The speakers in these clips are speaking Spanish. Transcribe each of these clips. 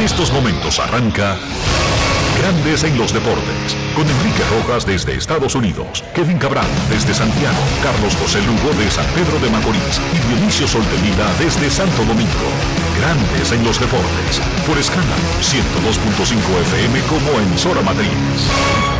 En estos momentos arranca Grandes en los Deportes, con Enrique Rojas desde Estados Unidos, Kevin Cabral desde Santiago, Carlos José Lugo de San Pedro de Macorís y Dionisio Solterida desde Santo Domingo. Grandes en los Deportes, por escala 102.5 FM como emisora matriz.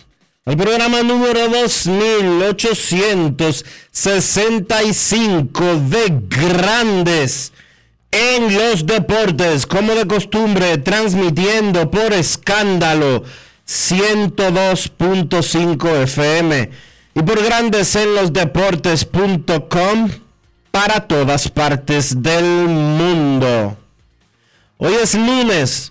el programa número 2865 de Grandes en los Deportes, como de costumbre, transmitiendo por escándalo 102.5 FM y por Grandes en los Deportes.com para todas partes del mundo. Hoy es lunes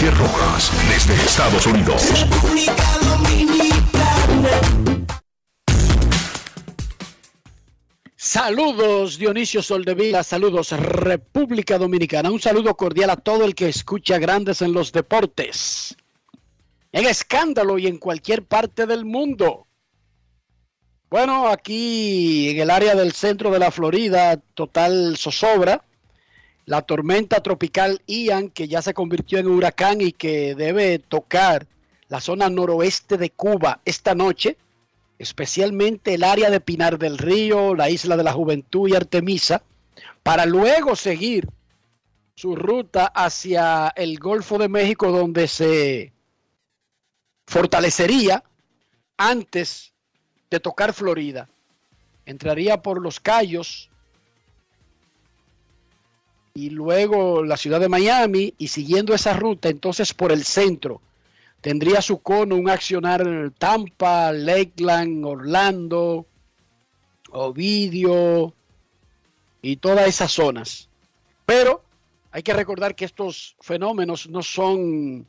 Desde Estados Unidos. Saludos Dionisio Soldevila, saludos República Dominicana, un saludo cordial a todo el que escucha Grandes en los Deportes, en escándalo y en cualquier parte del mundo. Bueno, aquí en el área del centro de la Florida, total zozobra la tormenta tropical Ian, que ya se convirtió en huracán y que debe tocar la zona noroeste de Cuba esta noche, especialmente el área de Pinar del Río, la isla de la Juventud y Artemisa, para luego seguir su ruta hacia el Golfo de México, donde se fortalecería antes de tocar Florida. Entraría por los Cayos, y luego la ciudad de Miami y siguiendo esa ruta, entonces por el centro, tendría su cono un accionar Tampa, Lakeland, Orlando, Ovidio y todas esas zonas. Pero hay que recordar que estos fenómenos no son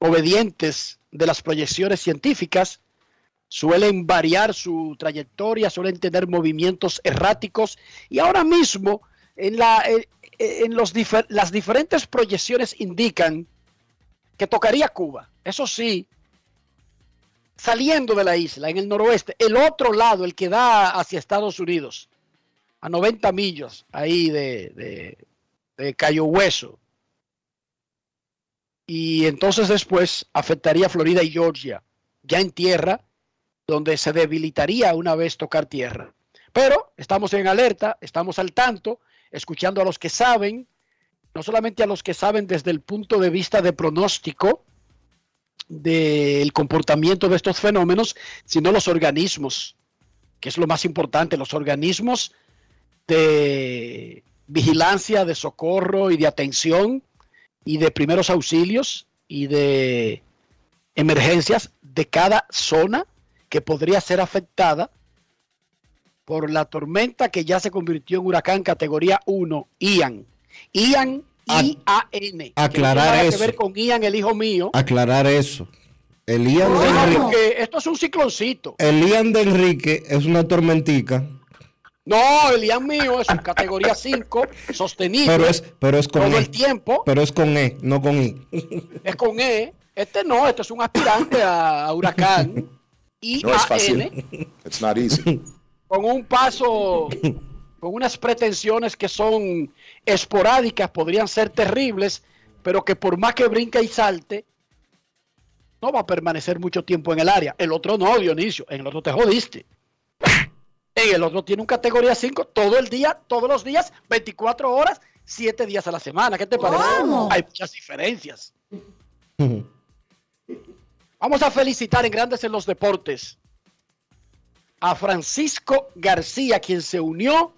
obedientes de las proyecciones científicas, suelen variar su trayectoria, suelen tener movimientos erráticos y ahora mismo en la, en los las diferentes proyecciones indican que tocaría Cuba. Eso sí, saliendo de la isla, en el noroeste, el otro lado, el que da hacia Estados Unidos, a 90 millas ahí de, de Cayo Hueso. Y entonces después afectaría Florida y Georgia, ya en tierra, donde se debilitaría una vez tocar tierra. Pero estamos en alerta, estamos al tanto escuchando a los que saben, no solamente a los que saben desde el punto de vista de pronóstico del comportamiento de estos fenómenos, sino los organismos, que es lo más importante, los organismos de vigilancia, de socorro y de atención y de primeros auxilios y de emergencias de cada zona que podría ser afectada por la tormenta que ya se convirtió en huracán categoría 1, Ian. Ian, I-A-N. Aclarar que eso. que ver con Ian, el hijo mío. Aclarar eso. Elian de No, Enrique, porque esto es un cicloncito. Elian de Enrique es una tormentica, No, el Ian mío es un categoría 5, sostenible. pero es, pero es con todo E. el tiempo. Pero es con E, no con I. Es con E. Este no, este es un aspirante a, a huracán. Y No es fácil. It's not easy. Con un paso, con unas pretensiones que son esporádicas, podrían ser terribles, pero que por más que brinca y salte, no va a permanecer mucho tiempo en el área. El otro no, Dionisio, en el otro te jodiste. En el otro tiene un categoría 5 todo el día, todos los días, 24 horas, 7 días a la semana. ¿Qué te parece? Hay muchas diferencias. Vamos a felicitar en Grandes en los Deportes a Francisco García, quien se unió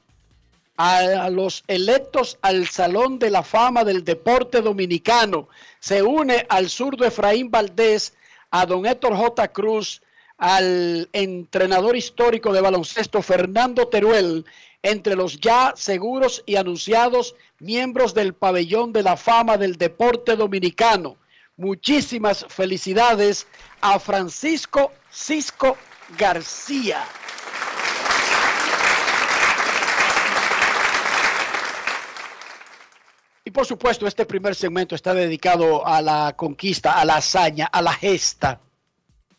a, los electos al Salón de la Fama del Deporte Dominicano. Se une al zurdo Efraín Valdés, a don Héctor J. Cruz, al entrenador histórico de baloncesto Fernando Teruel, entre los ya seguros y anunciados miembros del pabellón de la fama del deporte dominicano. Muchísimas felicidades a Francisco Cisco García. Y por supuesto, este primer segmento está dedicado a la conquista, a la hazaña, a la gesta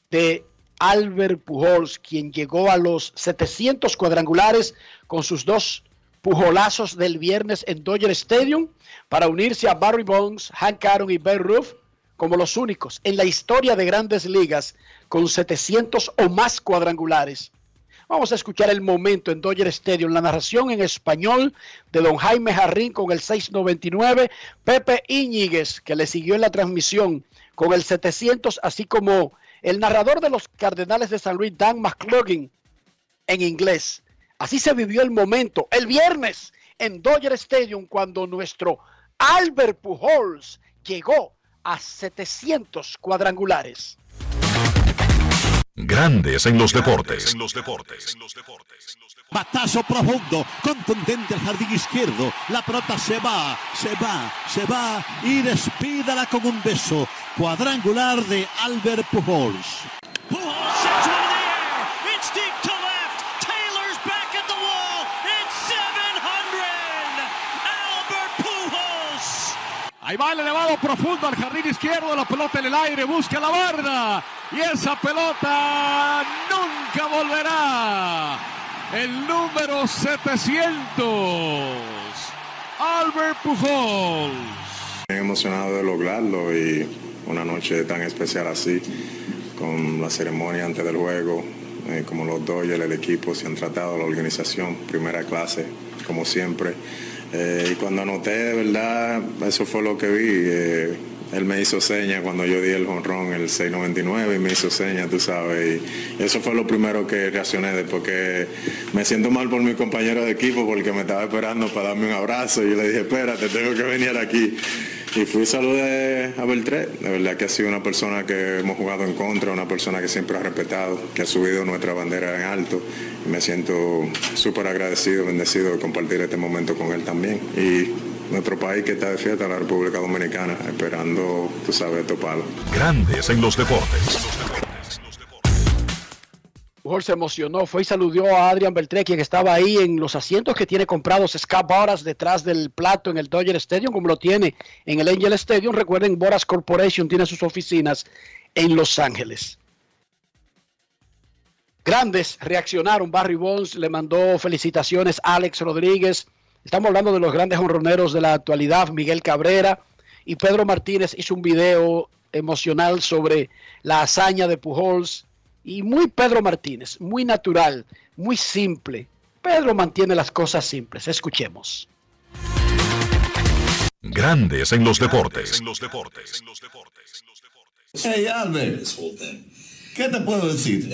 de Albert Pujols, quien llegó a los 700 cuadrangulares con sus dos pujolazos del viernes en Dodger Stadium para unirse a Barry Bonds, Hank Aaron y Ben Roof como los únicos en la historia de grandes ligas con 700 o más cuadrangulares. Vamos a escuchar el momento en Dodger Stadium, la narración en español de don Jaime Jarrín con el 699, Pepe Íñiguez, que le siguió en la transmisión con el 700, así como el narrador de los Cardenales de San Luis, Dan McCloughan, en inglés. Así se vivió el momento el viernes en Dodger Stadium cuando nuestro Albert Pujols llegó a 700 cuadrangulares. Grandes en los deportes. Batazo profundo, contundente al jardín izquierdo. La pelota se va, se va, se va y despídala con un beso. Cuadrangular de Albert Pujols. Pujols sends one in the air. It's deep to left. Taylor's back at the wall. It's 700. Albert Pujols. Ahí va el elevado profundo al jardín izquierdo, la pelota en el aire, busca la barda y esa pelota nunca volverá. El número 700, Albert Pujols. Bien emocionado de lograrlo y una noche tan especial así, con la ceremonia antes del juego, eh, como los Dodgers, el equipo se han tratado, la organización, primera clase, como siempre. Eh, y cuando anoté, de verdad, eso fue lo que vi. eh, él me hizo seña cuando yo di el jonrón, el 699, y me hizo seña, tú sabes. Y eso fue lo primero que reaccioné después que me siento mal por mi compañero de equipo porque me estaba esperando para darme un abrazo. Y yo le dije, espérate, tengo que venir aquí. Y fui saludé a Beltré. De verdad que ha sido una persona que hemos jugado en contra, una persona que siempre ha respetado, que ha subido nuestra bandera en alto. Me siento súper agradecido, bendecido de compartir este momento con él también. Y nuestro país que está de fiesta, la República Dominicana, esperando, tú sabes, toparlo. Grandes en los deportes. Pujol se emocionó, fue y saludó a Adrian Beltré, quien estaba ahí en los asientos que tiene comprados Scott Boras detrás del plato en el Dodger Stadium, como lo tiene en el Angel Stadium. Recuerden, Boras Corporation tiene sus oficinas en Los Ángeles. Grandes reaccionaron. Barry Bonds le mandó felicitaciones a Alex Rodríguez. Estamos hablando de los grandes honroneros de la actualidad, Miguel Cabrera. Y Pedro Martínez hizo un video emocional sobre la hazaña de Pujols. Y muy Pedro Martínez, muy natural, muy simple. Pedro mantiene las cosas simples. Escuchemos. Grandes en los deportes. Hey Albert, ¿qué te puedo decir?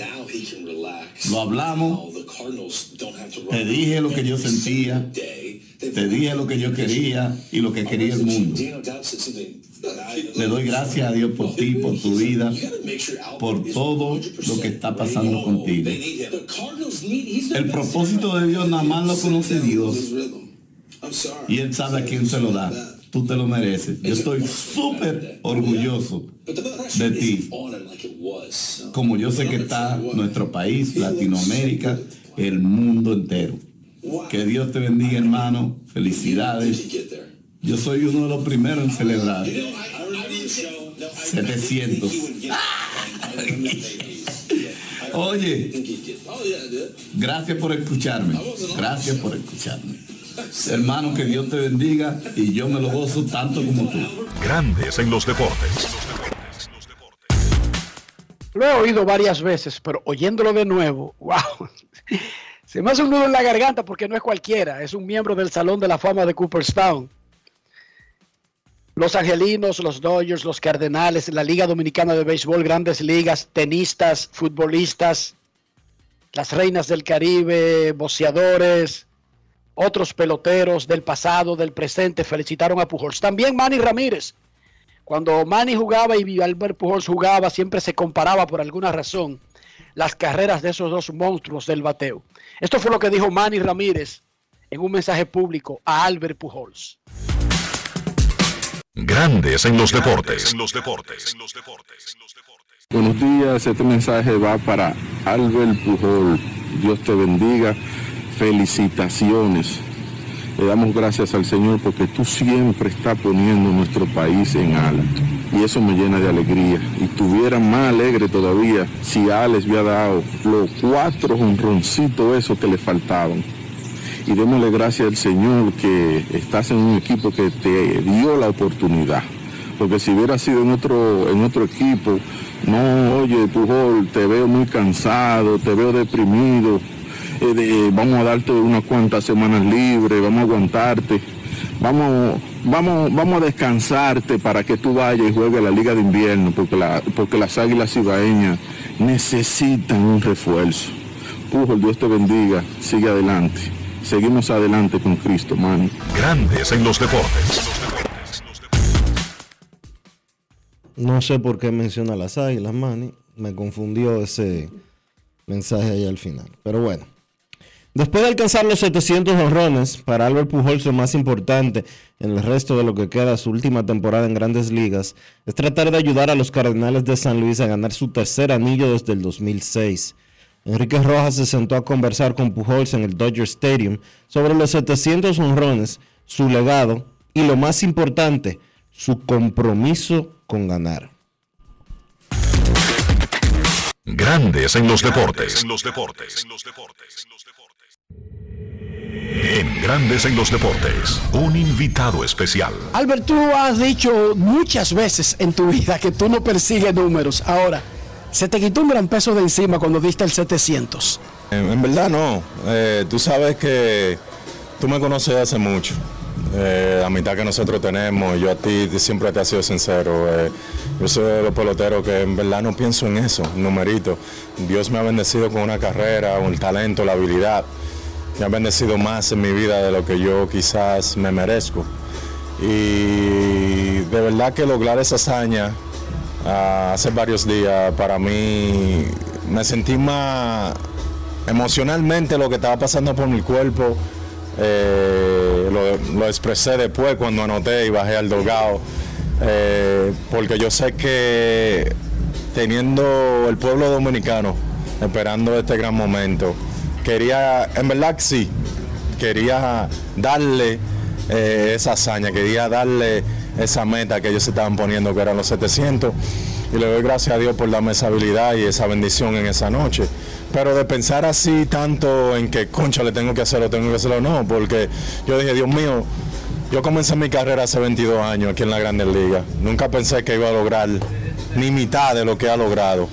Lo hablamos, te dije lo que yo sentía, te dije lo que yo quería y lo que quería el mundo. Le doy gracias a Dios por ti, por tu vida, por todo lo que está pasando contigo. El propósito de Dios nada más lo conoce Dios. y Él sabe a quién se lo da. Tú te lo mereces. Yo estoy súper orgulloso de ti. como yo sé que está nuestro país, Latinoamérica, el mundo entero. Que Dios te bendiga, hermano. Felicidades. Yo soy uno de los primeros en celebrar. 700. Oye, gracias por escucharme. Gracias por escucharme. Hermano, que Dios te bendiga y yo me lo gozo tanto como tú. Grandes en los deportes. Lo he oído varias veces, pero oyéndolo de nuevo, wow. Se me hace un nudo en la garganta porque no es cualquiera, es un miembro del Salón de la Fama de Cooperstown. Los Angelinos, los Dodgers, los Cardenales, la Liga Dominicana de Béisbol, grandes ligas, tenistas, futbolistas, las reinas del Caribe, boceadores, otros peloteros del pasado, del presente, felicitaron a Pujols. También Manny Ramírez. Cuando Manny jugaba y Albert Pujols jugaba, siempre se comparaba por alguna razón las carreras de esos dos monstruos del bateo. Esto fue lo que dijo Manny Ramírez en un mensaje público a Albert Pujols. Grandes en los deportes. Buenos días, este mensaje va para Albert Pujol. Dios te bendiga. Felicitaciones. Le damos gracias al Señor porque tú siempre estás poniendo nuestro país en alto. Y eso me llena de alegría. Y estuviera más alegre todavía si Alex había dado los cuatro honroncitos esos que le faltaban y démosle gracias al Señor que estás en un equipo que te dio la oportunidad. Porque si hubiera sido en otro, en otro equipo, no, oye, Pujol, te veo muy cansado, te veo deprimido, eh, vamos a darte unas cuantas semanas libres, vamos a aguantarte, vamos, vamos, vamos a descansarte para que tú vayas y juegues la Liga de Invierno, porque, la, porque las águilas ibaeñas necesitan un refuerzo. Pujol, Dios te bendiga, sigue adelante seguimos adelante con Cristo, man. Grandes en los deportes. No sé por qué menciona las águilas, Manny. Me confundió ese mensaje ahí al final. Pero bueno. Después de alcanzar los 700 honrones, para Albert Pujols lo más importante en el resto de lo que queda su última temporada en grandes ligas es tratar de ayudar a los Cardenales de San Luis a ganar su tercer anillo desde el 2006. Enrique Rojas se sentó a conversar con Pujols en el Dodger Stadium sobre los 700 honrones, su legado y lo más importante, su compromiso con ganar. Grandes en los deportes. En los deportes. En Grandes en los deportes, un invitado especial. Albert, tú has dicho muchas veces en tu vida que tú no persigues números. Ahora, ¿Se te quitó un gran peso de encima cuando diste el 700? En, verdad no. Eh, tú sabes que tú me conoces hace mucho. Eh, la mitad que nosotros tenemos, yo a ti siempre te he sido sincero. Eh, yo soy de los peloteros que en verdad no pienso en eso, numerito. Dios me ha bendecido con una carrera, un talento, la habilidad. Me ha bendecido más en mi vida de lo que yo quizás me merezco. Y de verdad que lograr esa hazaña hace varios días, para mí me sentí más emocionalmente lo que estaba pasando por mi cuerpo. Eh, lo, expresé después cuando anoté y bajé al dogado, eh, porque yo sé que teniendo el pueblo dominicano esperando este gran momento, quería, en verdad sí, quería darle eh, esa hazaña, quería darle esa meta que ellos estaban poniendo, que eran los 700. Y le doy gracias a Dios por darme esa habilidad y esa bendición en esa noche. Pero de pensar así tanto en que, concha, le tengo que hacerlo, tengo que hacerlo, no, porque yo dije, Dios mío, yo comencé mi carrera hace 22 años aquí en la Grandes Ligas. Nunca pensé que iba a lograr ni mitad de lo que ha logrado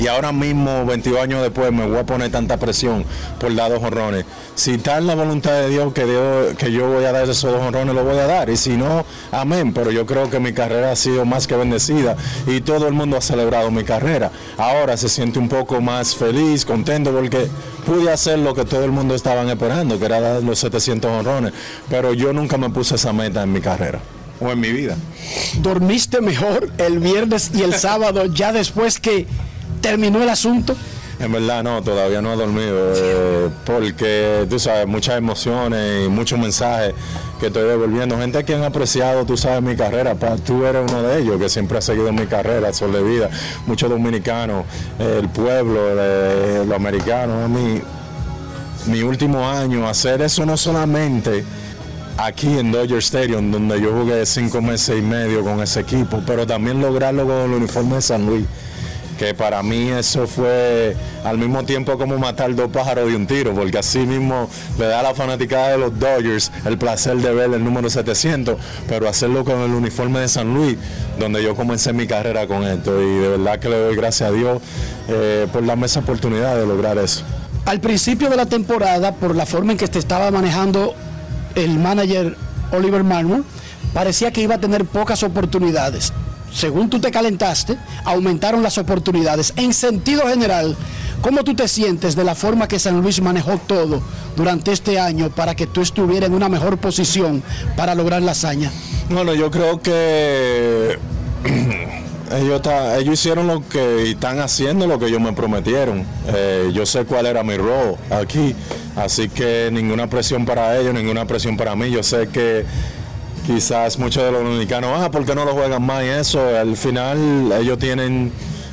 y ahora mismo, 22 años después, me voy a poner tanta presión por dar dos honrones. Si en la voluntad de Dios que, Dios, que yo voy a dar esos dos honrones, lo voy a dar. Y si no, amén. Pero yo creo que mi carrera ha sido más que bendecida y todo el mundo ha celebrado mi carrera. Ahora se siente un poco más feliz, contento, porque pude hacer lo que todo el mundo estaba esperando, que era dar los 700 honrones. Pero yo nunca me puse esa meta en mi carrera o en mi vida. ¿Dormiste mejor el viernes y el sábado ya después que terminó el asunto? En verdad no, todavía no he dormido, eh, porque tú sabes, muchas emociones y muchos mensajes que estoy devolviendo. Gente que han apreciado, tú sabes, mi carrera, pa, tú eres uno de ellos que siempre ha seguido mi carrera, Sol de Vida, muchos dominicanos, eh, el pueblo, eh, los americanos, mi, mi último año, hacer eso no solamente aquí en Dodger Stadium, donde yo jugué cinco meses y medio con ese equipo, pero también lograrlo con el uniforme de San Luis que para mí eso fue al mismo tiempo como matar dos pájaros de un tiro, porque así mismo le da a la fanaticada de los Dodgers el placer de ver el número 700, pero hacerlo con el uniforme de San Luis, donde yo comencé mi carrera con esto, y de verdad que le doy gracias a Dios eh, por darme esa oportunidad de lograr eso. Al principio de la temporada, por la forma en que te estaba manejando el manager Oliver Marmor, parecía que iba a tener pocas oportunidades según tú te calentaste, aumentaron las oportunidades. En sentido general, ¿cómo tú te sientes de la forma que San Luis manejó todo durante este año para que tú estuvieras en una mejor posición para lograr la hazaña? Bueno, yo creo que ellos, ellos hicieron lo que están haciendo, lo que ellos me prometieron. Eh, yo sé cuál era mi rol aquí, así que ninguna presión para ellos, ninguna presión para mí. Yo sé que quizás muchos de los dominicanos, ah, ¿por qué no lo juegan más? Y eso, al final ellos tienen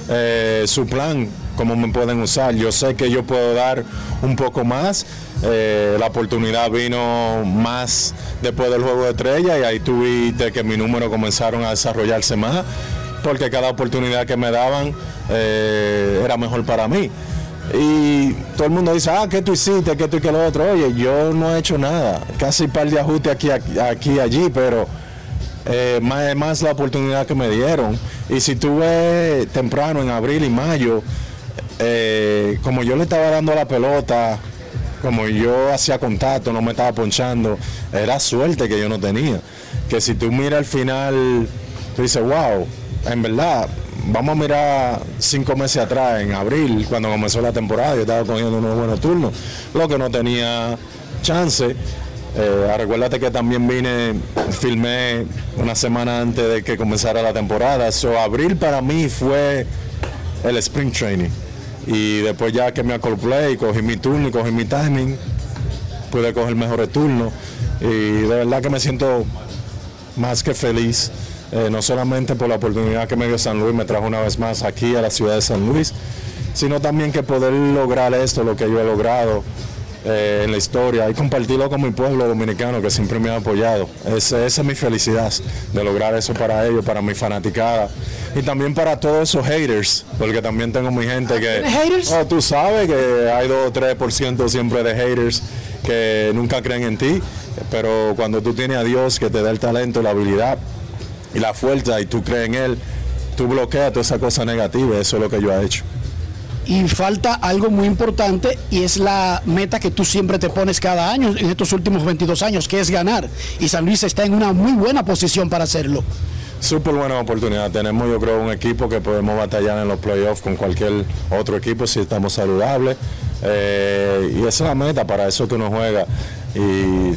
eh, su plan, cómo me pueden usar. Yo sé que yo puedo dar un poco más. Eh, la oportunidad vino más después del juego de estrella y ahí tuviste que mi número comenzaron a desarrollarse más porque cada oportunidad que me daban eh, era mejor para mí. Y todo el mundo dice, ah, ¿qué tú hiciste? ¿Qué tú y qué lo otro? Oye, yo no he hecho nada. Casi un par de ajustes aquí, aquí, allí, pero eh, más, más la oportunidad que me dieron. Y si tuve temprano, en abril y mayo, eh, como yo le estaba dando la pelota, como yo hacía contacto, no me estaba ponchando, era suerte que yo no tenía. Que si tú miras al final, tú dices, wow, en verdad, vamos a mirar cinco meses atrás, en abril, cuando comenzó la temporada, yo estaba cogiendo unos buenos turnos, lo que no tenía chance. Eh, recuérdate que también vine, filmé una semana antes de que comenzara la temporada. So, abril para mí fue el spring training. Y después ya que me acoplé y cogí mi turno y cogí mi timing, pude coger mejores turnos. Y de verdad que me siento más que feliz eh, no solamente por la oportunidad que me dio San Luis, me trajo una vez más aquí a la ciudad de San Luis, sino también que poder lograr esto, lo que yo he logrado eh, en la historia y compartirlo con mi pueblo dominicano que siempre me ha apoyado. esa es mi felicidad de lograr eso para ellos, para mi fanaticada y también para todos esos haters, porque también tengo mi gente que... haters? Oh, tú sabes que hay 2 o 3% siempre de haters que nunca creen en ti, pero cuando tú tienes a Dios que te da el talento, la habilidad, y la fuerza y tú crees en él, tú bloqueas toda esa cosa negativa, eso es lo que yo he hecho. Y falta algo muy importante y es la meta que tú siempre te pones cada año en estos últimos 22 años, que es ganar. Y San Luis está en una muy buena posición para hacerlo. Súper buena oportunidad. Tenemos yo creo un equipo que podemos batallar en los playoffs con cualquier otro equipo si estamos saludables. Eh, y esa es la meta, para eso tú no juegas. Y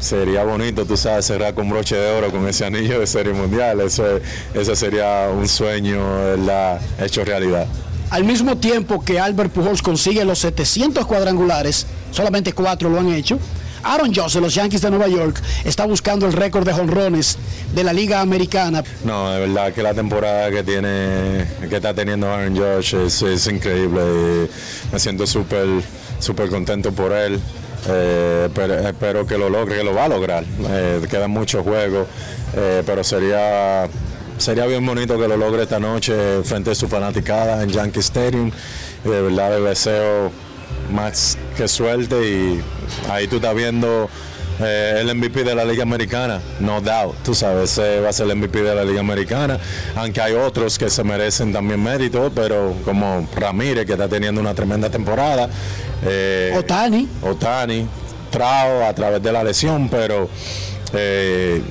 sería bonito, tú sabes, cerrar con broche de oro con ese anillo de serie mundial. Eso, eso sería un sueño la hecho realidad. Al mismo tiempo que Albert Pujols consigue los 700 cuadrangulares, solamente cuatro lo han hecho. Aaron Josh de los Yankees de Nueva York está buscando el récord de jonrones de la Liga Americana. No, de verdad que la temporada que tiene, que está teniendo Aaron Josh es, es increíble. me siento súper, súper contento por él. Eh, pero, espero que lo logre, que lo va a lograr. Eh, quedan muchos juegos, eh, pero sería sería bien bonito que lo logre esta noche frente a su fanaticada en Yankee Stadium. de verdad le deseo más que suerte y ahí tú estás viendo el MVP de la Liga Americana, no doubt, tú sabes, va a ser el MVP de la Liga Americana, aunque hay otros que se merecen también mérito, pero como Ramírez que está teniendo una tremenda temporada, eh, Otani. Otani, Trao a través de la lesión, pero eh,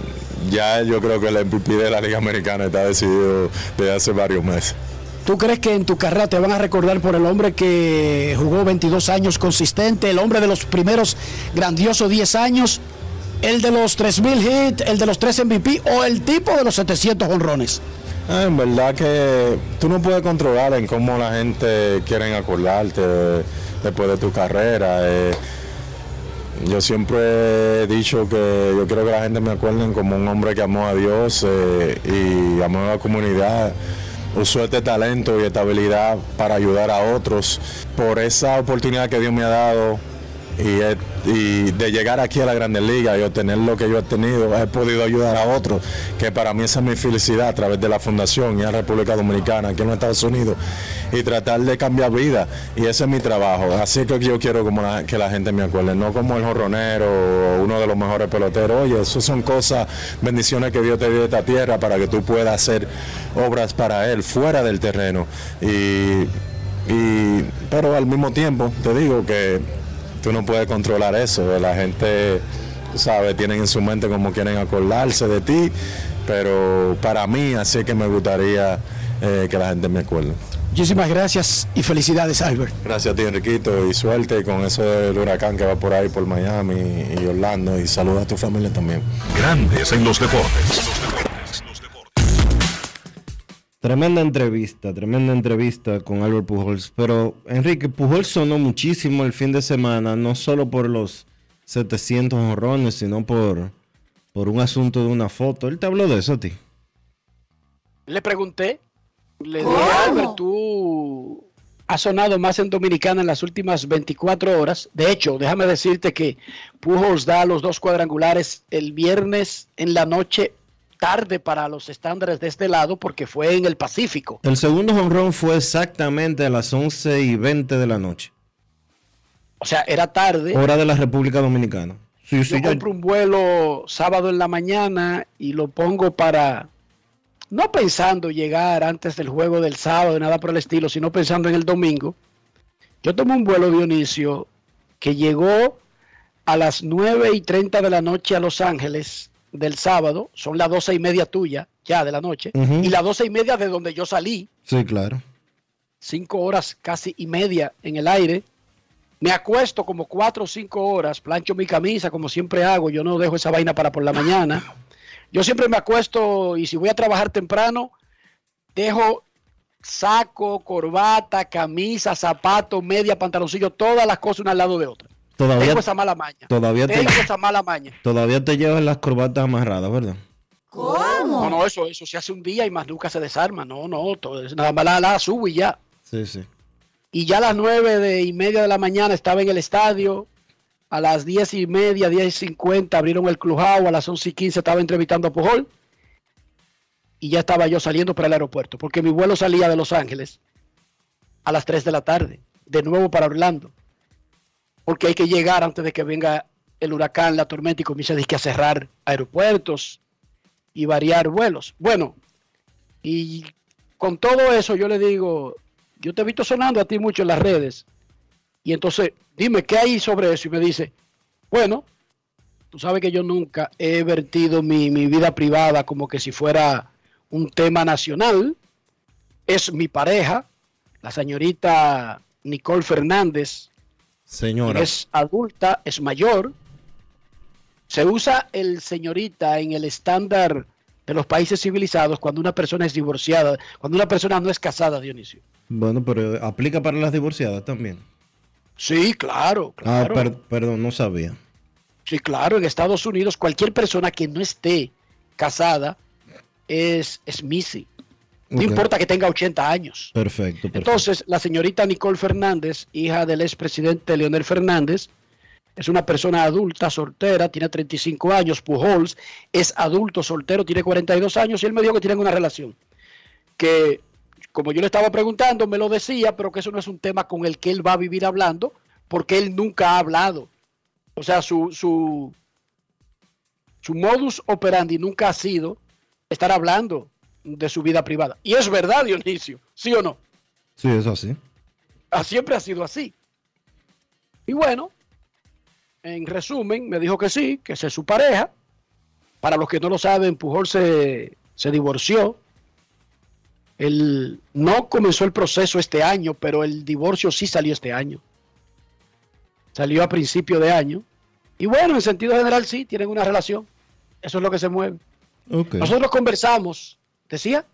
ya yo creo que el MVP de la Liga Americana está decidido desde hace varios meses. ¿Tú crees que en tu carrera te van a recordar por el hombre que jugó 22 años consistente, el hombre de los primeros grandiosos 10 años, el de los 3.000 hits, el de los 3 MVP o el tipo de los 700 honrones? Ah, en verdad que tú no puedes controlar en cómo la gente quiere acordarte de- después de tu carrera. eh. yo siempre he dicho que yo quiero que la gente me acuerde como un hombre que amó a Dios eh, y amó a la comunidad. Usó este talento y esta habilidad para ayudar a otros. Por esa oportunidad que Dios me ha dado y, he- y de llegar aquí a la Grandes Ligas y obtener lo que yo he tenido, he podido ayudar a otros, que para mí esa es mi felicidad a través de la fundación y en República Dominicana, aquí en los Estados Unidos, y tratar de cambiar vida. Y ese es mi trabajo. Así que yo quiero que la gente me acuerde, no como el jorronero o uno de los mejores peloteros. Oye, eso son cosas, bendiciones que Dios te dio de esta tierra para que tú puedas hacer obras para Él fuera del terreno. Y- pero al mismo tiempo, te digo que tú no puedes controlar eso. La gente, tú sabes, tienen en su mente como quieren acordarse de ti, pero para mí así es que me gustaría eh, que la gente me acuerde. Muchísimas gracias y felicidades, Albert. Gracias a ti, Enriquito, y suerte con eso del huracán que va por ahí, por Miami y Orlando, y saluda a tu familia también. Grandes en los deportes. Tremenda entrevista, tremenda entrevista con Albert Pujols. Pero Enrique, Pujols sonó muchísimo el fin de semana, no solo por los 700 honrones, sino por, por un asunto de una foto. Él te habló de eso a ti. Le pregunté, le dije, Albert, tú has sonado más en Dominicana en las últimas 24 horas. De hecho, déjame decirte que Pujols da los dos cuadrangulares el viernes en la noche, tarde para los estándares de este lado, porque fue en el Pacífico. El segundo honrón fue exactamente a las 11 y 20 de la noche, O sea, era tarde. hora de la República Dominicana. Sí, Yo compro un vuelo sábado en la mañana y lo pongo para, no pensando llegar antes del juego del sábado, nada por el estilo, sino pensando en el domingo. Yo tomé un vuelo, Dionisio, que llegó a las 9 y 30 de la noche a Los Ángeles del sábado, son las 12 y media tuya, ya de la noche, y las 12 y media de donde yo salí, sí, claro. cinco horas casi y media en el aire. Me acuesto como cuatro o cinco horas, plancho mi camisa como siempre hago, yo no dejo esa vaina para por la mañana. Yo siempre me acuesto y si voy a trabajar temprano, dejo saco, corbata, camisa, zapato, media, pantaloncillo, todas las cosas una al lado de otra. Todavía, Tengo esa mala maña. todavía, te, esa mala maña. todavía te llevas las corbatas amarradas, ¿verdad? No, no, eso, eso se hace un día y más nunca se desarma. No, no, todo, es nada más la, la subo y ya. Sí, sí. y ya a las nueve de y media de la mañana estaba en el estadio. A las diez y media, diez y cincuenta abrieron el clubhouse. A las once y quince estaba entrevistando a Pujol. Y ya estaba yo saliendo para el aeropuerto. Porque mi vuelo salía de Los Ángeles a las 3 de la tarde. De nuevo para Orlando. Porque hay que llegar antes de que venga el huracán, la tormenta y comience a cerrar aeropuertos y variar vuelos. Bueno, y con todo eso yo le digo, yo te he visto sonando a ti mucho en las redes. Y entonces, dime, ¿qué hay sobre eso? Y me dice, bueno, tú sabes que yo nunca he vertido mi vida privada como que si fuera un tema nacional. Es mi pareja, la señorita Nicole Fernández, Señora. es adulta, es mayor. Se usa el señorita en el estándar de los países civilizados cuando una persona es divorciada, cuando una persona no es casada, Dionisio. Bueno, pero aplica para las divorciadas también. Sí, claro, Ah, claro. per- perdón, no sabía. Sí, claro, en Estados Unidos cualquier persona que no esté casada es, es Missy. No importa que tenga 80 años. Perfecto, perfecto. Entonces, la señorita Nicole Fernández, hija del expresidente Leonel Fernández, es una persona adulta, soltera, tiene 35 años. Pujols es adulto, soltero, tiene 42 años y él me dijo que tienen una relación. Que, como yo le estaba preguntando, me lo decía, pero que eso no es un tema con el que él va a vivir hablando, porque él nunca ha hablado. O sea, su, su, su modus operandi nunca ha sido estar hablando de su vida privada. Y es verdad, Dionisio, ¿sí o no? Sí, es así. Ah, Siempre ha sido así. Y bueno, en resumen, me dijo que sí, que esa es su pareja. Para los que no lo saben, Pujol se, se divorció. Él no comenzó el proceso este año, pero el divorcio sí salió este año. Salió a principio de año. Y bueno, en sentido general sí, tienen una relación. Eso es lo que se mueve. Nosotros conversamos, decía,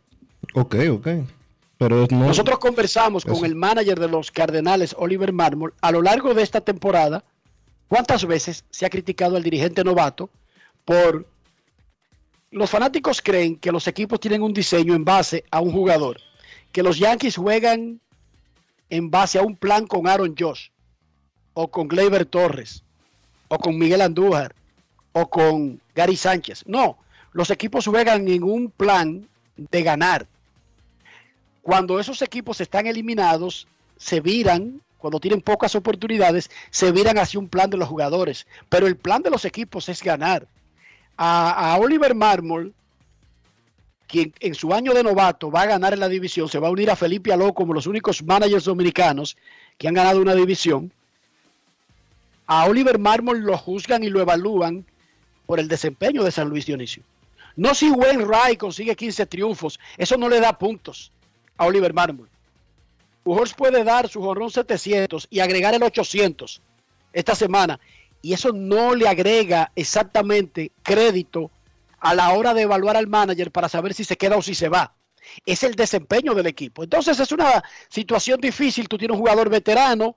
Ok, ok. Pero no... Nosotros conversamos con el manager de los Cardenales, Oliver Marmol, a lo largo de esta temporada, cuántas veces se ha criticado al dirigente novato por... Los fanáticos creen que los equipos tienen un diseño en base a un jugador, que los Yankees juegan en base a un plan con Aaron Josh, o con Gleyber Torres, o con Miguel Andújar, o con Gary Sánchez. No, los equipos juegan en un plan de ganar. Cuando esos equipos están eliminados, se viran, cuando tienen pocas oportunidades, se viran hacia un plan de los jugadores. Pero el plan de los equipos es ganar. A, Oliver Marmol, quien en su año de novato va a ganar en la división, se va a unir a Felipe Aló como los únicos managers dominicanos que han ganado una división. A Oliver Marmol lo juzgan y lo evalúan por el desempeño de San Luis Dionisio. No si Wayne Wright consigue 15 triunfos, eso no le da puntos a Oliver Marmol. Pujols puede dar su jorrón 700 y agregar el 800 esta semana y eso no le agrega exactamente crédito a la hora de evaluar al manager para saber si se queda o si se va. Es el desempeño del equipo. Entonces es una situación difícil. Tú tienes un jugador veterano,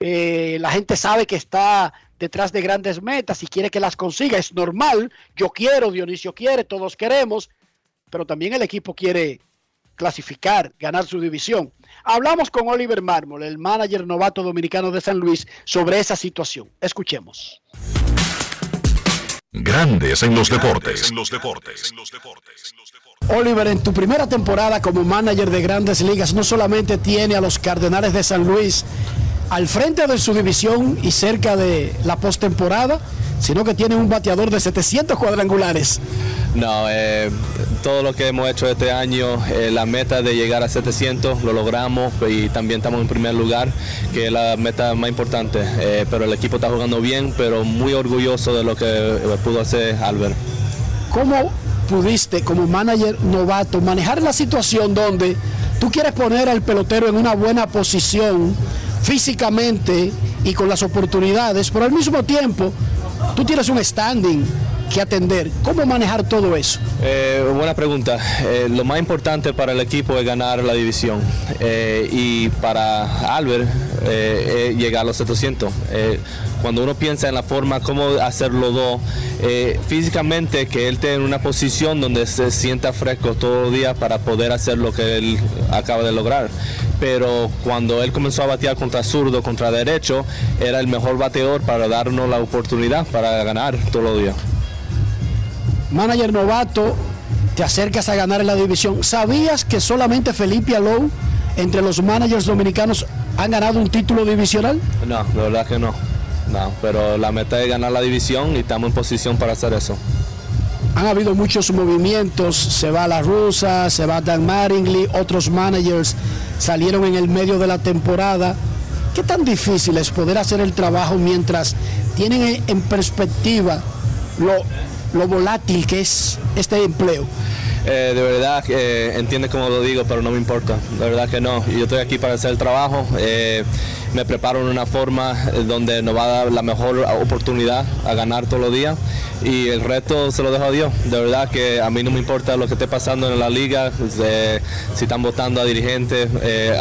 eh, la gente sabe que está detrás de grandes metas y quiere que las consiga. Es normal. Yo quiero, Dionisio quiere, todos queremos, pero también el equipo quiere clasificar, ganar su división. Hablamos con Oliver Mármol, el manager novato dominicano de San Luis, sobre esa situación. Escuchemos. Grandes en los deportes. En los deportes. Oliver, en tu primera temporada como manager de grandes ligas, no solamente tiene a los Cardenales de San Luis al frente de su división y cerca de la postemporada, sino que tiene un bateador de 700 cuadrangulares. No, eh, todo lo que hemos hecho este año, eh, la meta de llegar a 700 lo logramos y también estamos en primer lugar, que es la meta más importante. Eh, pero el equipo está jugando bien, pero muy orgulloso de lo que pudo hacer Albert. ¿Cómo pudiste, como manager novato, manejar la situación donde tú quieres poner al pelotero en una buena posición físicamente y con las oportunidades, pero al mismo tiempo tú tienes un standing que atender? ¿Cómo manejar todo eso? Eh, buena pregunta. Eh, lo más importante para el equipo es ganar la división Eh, y para Albert es llegar a los 700. Eh, cuando uno piensa en la forma cómo hacerlo dos, físicamente que él esté una posición donde se sienta fresco todo el día para poder hacer lo que él acaba de lograr. Pero cuando él comenzó a batear contra zurdo, contra derecho, era el mejor bateador para darnos la oportunidad para ganar todos los días. Manager novato, te acercas a ganar en la división. ¿Sabías que solamente Felipe Alou, entre los managers dominicanos, han ganado un título divisional? No, de verdad que no. No, pero la meta es ganar la división y estamos en posición para hacer eso. Han habido muchos movimientos, se va la rusa, se va Dan Mattingly, otros managers salieron en el medio de la temporada. ¿Qué tan difícil es poder hacer el trabajo mientras tienen en perspectiva lo, lo volátil que es este empleo? Eh, de verdad eh, entiende como lo digo, pero no me importa. De verdad que no. Yo estoy aquí para hacer el trabajo. eh, me preparo en una forma eh, donde nos va a dar la mejor oportunidad a ganar todos los días y el resto se lo dejo a Dios. De verdad que a mí no me importa lo que esté pasando en la liga, si están votando a dirigentes.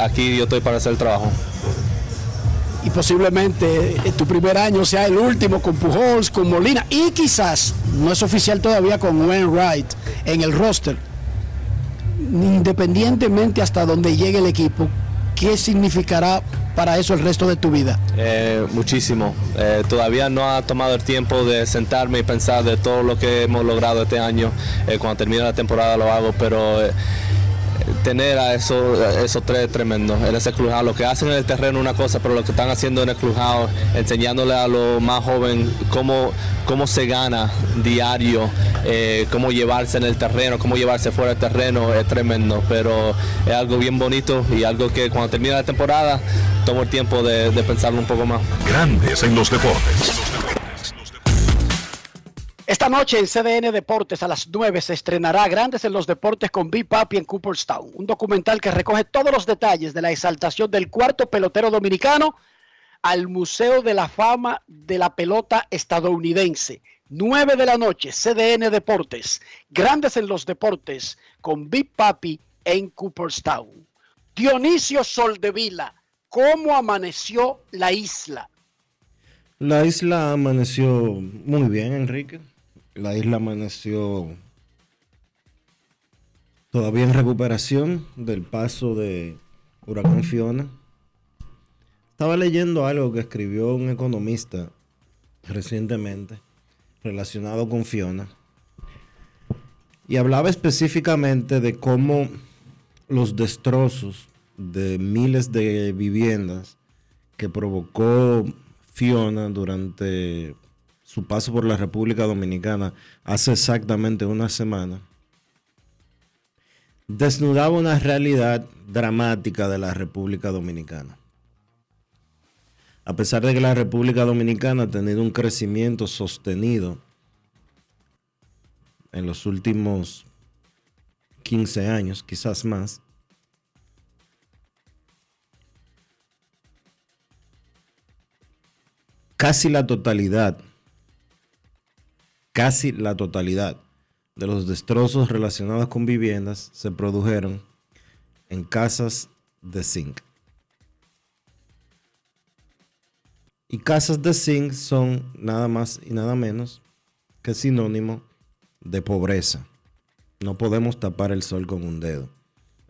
aquí yo estoy para hacer el trabajo. Y posiblemente eh, tu primer año sea el último con Pujols, con Molina y quizás no es oficial todavía con Wainwright en el roster. Independientemente hasta donde llegue el equipo, ¿qué significará para eso el resto de tu vida? Eh, muchísimo. Eh, todavía no ha tomado el tiempo de sentarme y pensar de todo lo que hemos logrado este año. Eh, cuando termine la temporada lo hago, pero tener a esos, esos tres es tremendo. En ese clubhouse, lo que hacen en el terreno una cosa, pero lo que están haciendo en el clubhouse, enseñándole a los más jóvenes cómo, cómo se gana diario, eh, cómo llevarse en el terreno, cómo llevarse fuera del terreno, es tremendo. Pero es algo bien bonito y algo que cuando termine la temporada tomo el tiempo de, de pensarlo un poco más. Grandes en los deportes. Esta noche en CDN Deportes a las 9 se estrenará Grandes en los Deportes con Big Papi en Cooperstown, un documental que recoge todos los detalles de la exaltación del cuarto pelotero dominicano al Museo de la Fama de la Pelota estadounidense. 9 de la noche, CDN Deportes, Grandes en los Deportes con Big Papi en Cooperstown. Dionisio Soldevila, ¿cómo amaneció la isla? La isla amaneció muy bien, Enrique. La isla amaneció todavía en recuperación del paso de huracán Fiona. Estaba leyendo algo que escribió un economista recientemente relacionado con Fiona y hablaba específicamente de cómo los destrozos de miles de viviendas que provocó Fiona durante su paso por la República Dominicana hace exactamente una semana, desnudaba una realidad dramática de la República Dominicana. A pesar de que la República Dominicana ha tenido un crecimiento sostenido en los últimos 15 años, quizás más, casi la totalidad, casi la totalidad de los destrozos relacionados con viviendas se produjeron en casas de zinc. Y casas de zinc son nada más y nada menos que sinónimo de pobreza. No podemos tapar el sol con un dedo.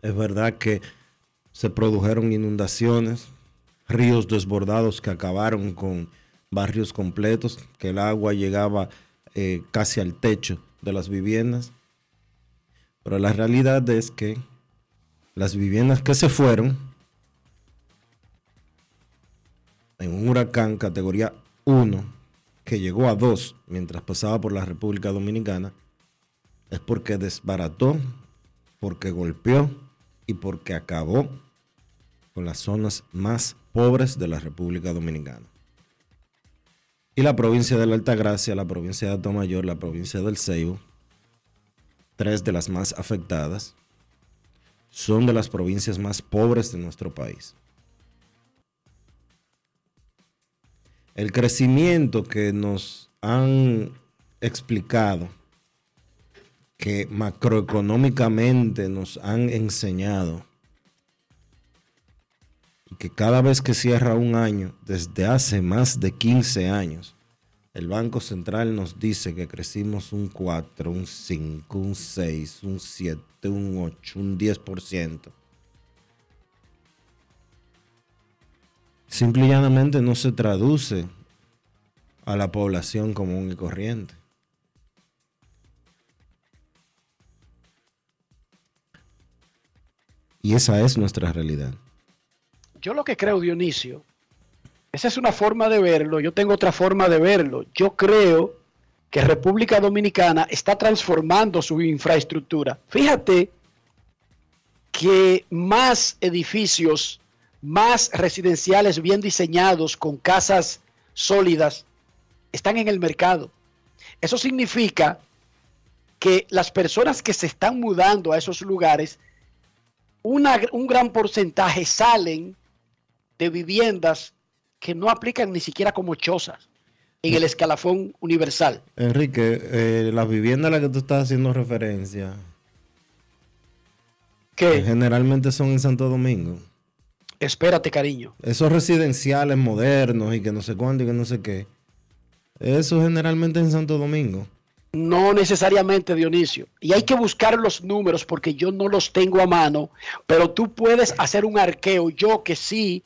Es verdad que se produjeron inundaciones, ríos desbordados que acabaron con barrios completos, que el agua llegaba eh, casi al techo de las viviendas. Pero la realidad es que las viviendas que se fueron en un huracán categoría 1 que llegó a 2 mientras pasaba por la República Dominicana es porque desbarató, porque golpeó y porque acabó con las zonas más pobres de la República Dominicana. Y la provincia de la Altagracia, la provincia de Atomayor, la provincia del Ceibo, tres de las más afectadas, son de las provincias más pobres de nuestro país. El crecimiento que nos han explicado, que macroeconómicamente nos han enseñado, que cada vez que cierra un año, desde hace más de 15 años, el Banco Central nos dice que crecimos un 4, un 5, un 6, un 7, un 8, un 10%. Simple y llanamente no se traduce a la población común y corriente. Y esa es nuestra realidad yo lo que creo, Dionisio, esa es una forma de verlo, yo tengo otra forma de verlo. Yo creo que República Dominicana está transformando su infraestructura. Fíjate que más edificios, más residenciales bien diseñados, con casas sólidas, están en el mercado. Eso significa que las personas que se están mudando a esos lugares, un gran porcentaje salen de viviendas que no aplican ni siquiera como chozas en el escalafón universal. Enrique, eh, las viviendas a las que tú estás haciendo referencia, que generalmente son en Santo Domingo. Espérate, cariño. Esos residenciales modernos y que no sé cuándo y que no sé qué. Eso generalmente en Santo Domingo. No necesariamente, Dionisio. Y hay que buscar los números porque yo no los tengo a mano, pero tú puedes hacer un arqueo. Yo que sí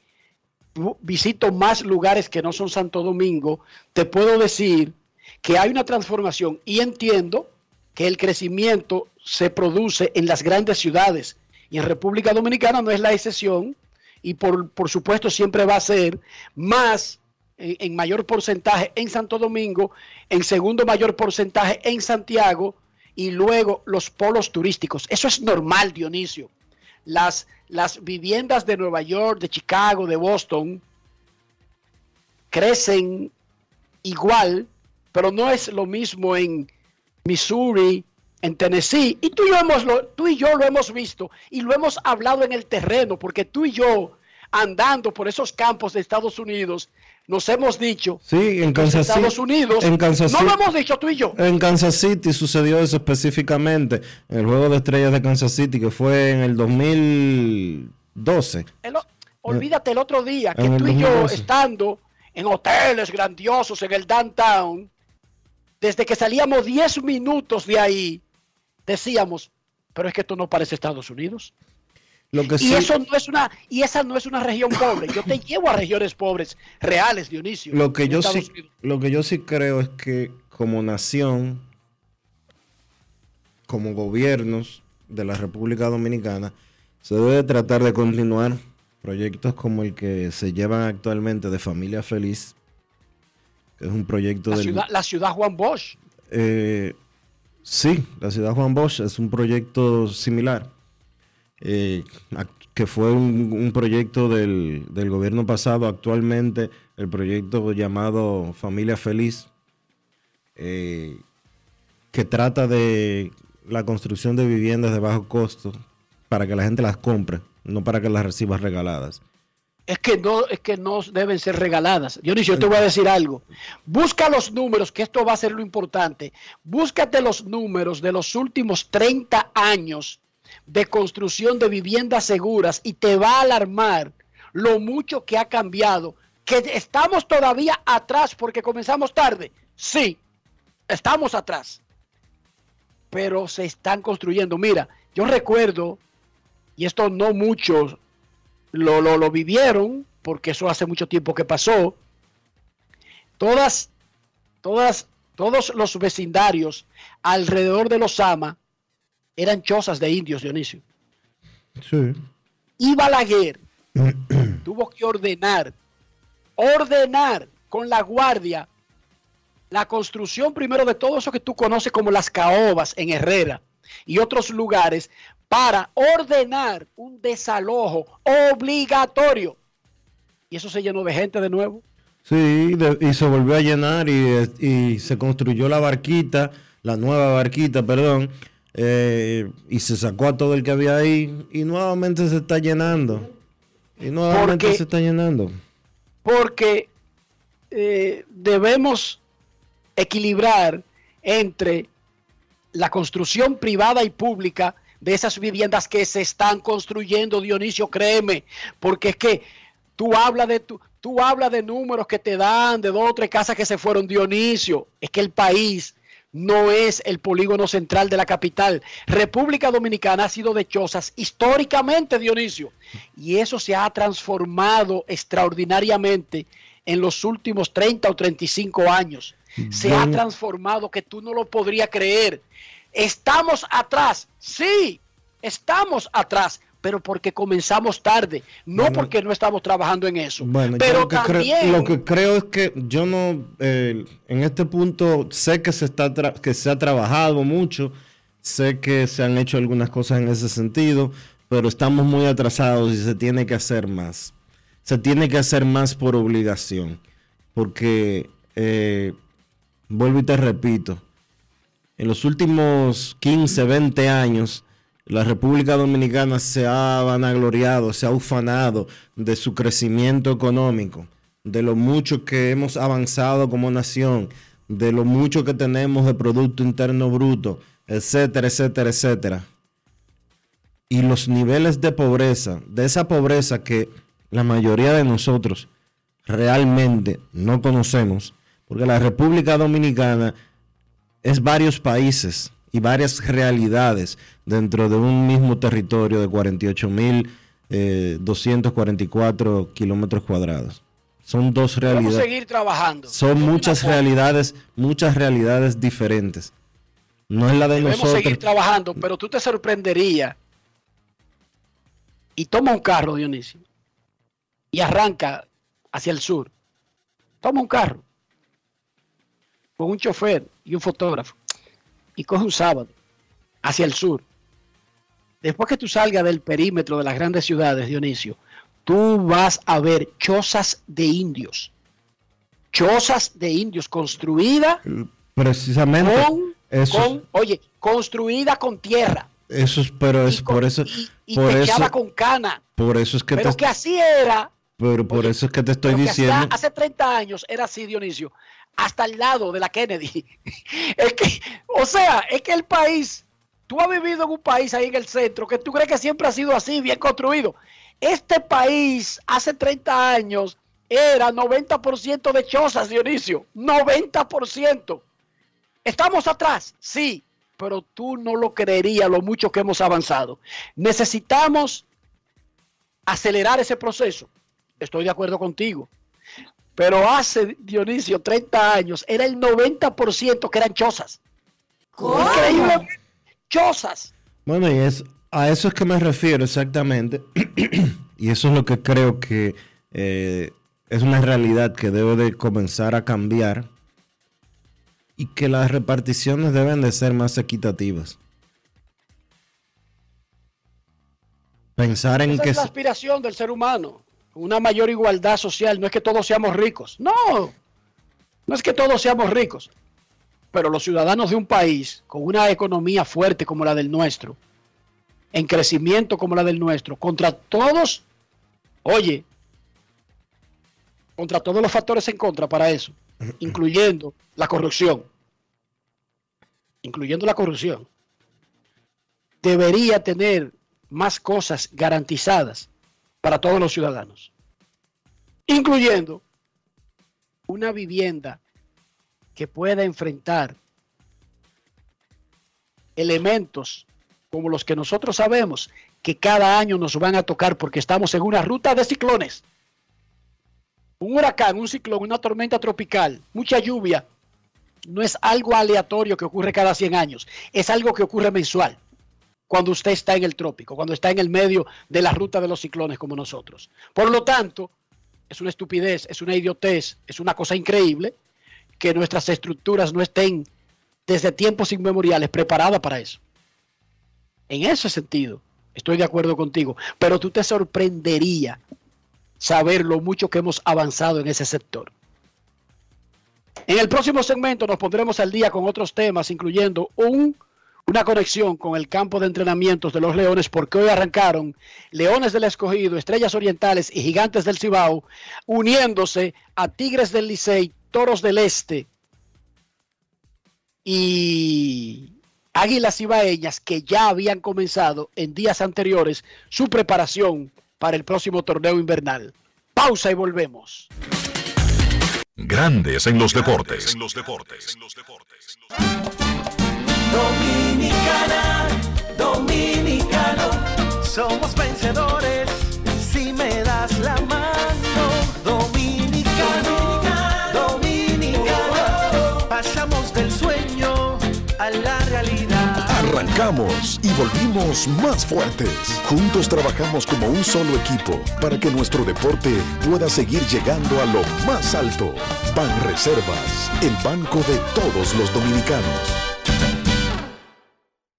visito más lugares que no son Santo Domingo, te puedo decir que hay una transformación y entiendo que el crecimiento se produce en las grandes ciudades y en República Dominicana no es la excepción y por, supuesto siempre va a ser más en, en mayor porcentaje en Santo Domingo, en segundo mayor porcentaje en Santiago y luego los polos turísticos. Eso es normal, Dionisio. Las las viviendas de Nueva York, de Chicago, de Boston, crecen igual, pero no es lo mismo en Missouri, en Tennessee. Y tú y, yo hemos, tú y yo lo hemos visto y lo hemos hablado en el terreno, porque tú y yo, andando por esos campos de Estados Unidos, nos hemos dicho Sí, en Kansas City. Estados Unidos. En Kansas no City. lo hemos dicho tú y yo. En Kansas City sucedió eso específicamente. En el juego de estrellas de Kansas City, que fue en el 2012. El o- olvídate el otro día que tú y yo 2012. estando en hoteles grandiosos en el downtown, desde que salíamos 10 minutos de ahí, decíamos, pero es que esto no parece Estados Unidos. Lo que Y sí, eso no es una, y esa no es una región pobre. Yo te llevo a regiones pobres reales, Dionisio. lo que yo Estados sí, Unidos. lo que yo sí creo es que como nación, como gobiernos de la República Dominicana, se debe tratar de continuar proyectos como el que se llevan actualmente de Familia Feliz, que es un proyecto ciudad, la ciudad Juan Bosch. Eh, sí, la ciudad Juan Bosch es un proyecto similar, eh, que fue un, proyecto del, del gobierno pasado, actualmente el proyecto llamado Familia Feliz, eh, que trata de la construcción de viviendas de bajo costo para que la gente las compre, no para que las reciba regaladas. Es que no, es que no deben ser regaladas. Dionisio, yo te voy a decir algo. Busca los números, que esto va a ser lo importante. Búscate los números de los últimos 30 años de construcción de viviendas seguras y te va a alarmar lo mucho que ha cambiado. Que estamos todavía atrás porque comenzamos tarde. Sí, estamos atrás. Pero se están construyendo. Mira, yo recuerdo, y esto no muchos lo, lo, lo vivieron, porque eso hace mucho tiempo que pasó. Todas, todas, todos los vecindarios alrededor de los Sama eran chozas de indios, Dionisio. Sí. Y Balaguer tuvo que ordenar, ordenar con la guardia la construcción primero de todo eso que tú conoces como las caobas en Herrera y otros lugares para ordenar un desalojo obligatorio. Y eso se llenó de gente de nuevo. Sí, de- y se volvió a llenar y, y se construyó la barquita, la nueva barquita, perdón, eh, y se sacó a todo el que había ahí y nuevamente se está llenando. Y nuevamente Porque- se está llenando. porque eh, debemos equilibrar entre la construcción privada y pública de esas viviendas que se están construyendo, Dionisio, créeme, porque es que tú hablas de tu, tú hablas de números que te dan de dos o tres casas que se fueron, Dionisio, es que el país no es el polígono central de la capital. República Dominicana ha sido de chozas históricamente, Dionisio, y eso se ha transformado extraordinariamente en los últimos 30 o 35 años. Se ha transformado que tú no lo podrías creer. Estamos atrás, sí, estamos atrás, pero porque comenzamos tarde, no Bueno. porque no estamos trabajando en eso. Bueno, yo pero lo que, creo, también lo que creo es que yo no, eh, en este punto sé que se, está que se ha trabajado mucho, sé que se han hecho algunas cosas en ese sentido, pero estamos muy atrasados y se tiene que hacer más. Se tiene que hacer más por obligación, porque, eh, vuelvo y te repito, en los últimos 15, 20 años, la República Dominicana se ha vanagloriado, se ha ufanado de su crecimiento económico, de lo mucho que hemos avanzado como nación, de lo mucho que tenemos de Producto Interno Bruto, etcétera, etcétera, etcétera. Y los niveles de pobreza, de esa pobreza que la mayoría de nosotros realmente no conocemos, porque la República Dominicana es varios países y varias realidades dentro de un mismo territorio de 48.244 kilómetros cuadrados. Son dos realidades. seguir trabajando. Son muchas realidades, muchas realidades diferentes. No es la de Debemos nosotros. seguir trabajando, pero tú te sorprendería y toma un carro, Dionisio, y arranca hacia el sur. Toma un carro con un chofer y un fotógrafo y coge un sábado hacia el sur. Después que tú salgas del perímetro de las grandes ciudades, Dionisio, tú vas a ver chozas de indios. Chozas de indios construidas Precisamente. con, eso, con- oye, construida con tierra eso es, pero es por eso, y por techada eso, con cana. por eso es que Pero te- que así era Pero por eso es que te estoy diciendo. hasta hace 30 años era así, Dionisio, hasta al lado de la Kennedy. es que, o sea, es que el país, tú has vivido en un país ahí en el centro que tú crees que siempre ha sido así, bien construido. Este país hace 30 años era 90% de chozas, Dionisio. 90%. ¿Estamos atrás? Sí, pero tú no lo creerías lo mucho que hemos avanzado. Necesitamos acelerar ese proceso. Estoy de acuerdo contigo. Pero hace, Dionisio, 30 años, era el 90% que eran chozas. Increíble. Chozas. Bueno, y es, a eso es que me refiero exactamente. y eso es lo que creo que eh, es una realidad que debe de comenzar a cambiar. Y que las reparticiones deben de ser más equitativas. Pensar en Esa que... es la aspiración del ser humano. Una mayor igualdad social. No es que todos seamos ricos. No. No es que todos seamos ricos. Pero los ciudadanos de un país con una economía fuerte como la del nuestro, en crecimiento como la del nuestro, contra todos, oye, contra todos los factores en contra para eso, incluyendo la corrupción, incluyendo la corrupción, debería tener más cosas garantizadas para todos los ciudadanos, incluyendo una vivienda que pueda enfrentar elementos como los que nosotros sabemos que cada año nos van a tocar porque estamos en una ruta de ciclones. Un huracán, un ciclón, una tormenta tropical, mucha lluvia, no es algo aleatorio que ocurre cada 100 años, es algo que ocurre mensual cuando usted está en el trópico, cuando está en el medio de la ruta de los ciclones como nosotros. Por lo tanto, es una estupidez, es una idiotez, es una cosa increíble que nuestras estructuras no estén desde tiempos inmemoriales preparadas para eso. En ese sentido, estoy de acuerdo contigo, pero tú te sorprendería saber lo mucho que hemos avanzado en ese sector. En el próximo segmento nos pondremos al día con otros temas, incluyendo un, una conexión con el campo de entrenamientos de los Leones, porque hoy arrancaron Leones del Escogido, Estrellas Orientales y Gigantes del Cibao, uniéndose a Tigres del Licey, Toros del Este y Águilas Ibaeñas, que ya habían comenzado en días anteriores su preparación para el próximo torneo invernal. Pausa y volvemos. Grandes en los deportes. Dominicana, dominicano, somos vencedores si me das la mano. Y volvimos más fuertes. Juntos trabajamos como un solo equipo para que nuestro deporte pueda seguir llegando a lo más alto. Ban Reservas, el banco de todos los dominicanos.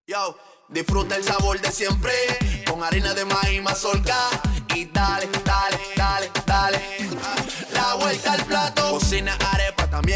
Yo, disfruta el sabor de siempre con harina de maíz mazorca y dale, dale, dale, dale. La vuelta al plato,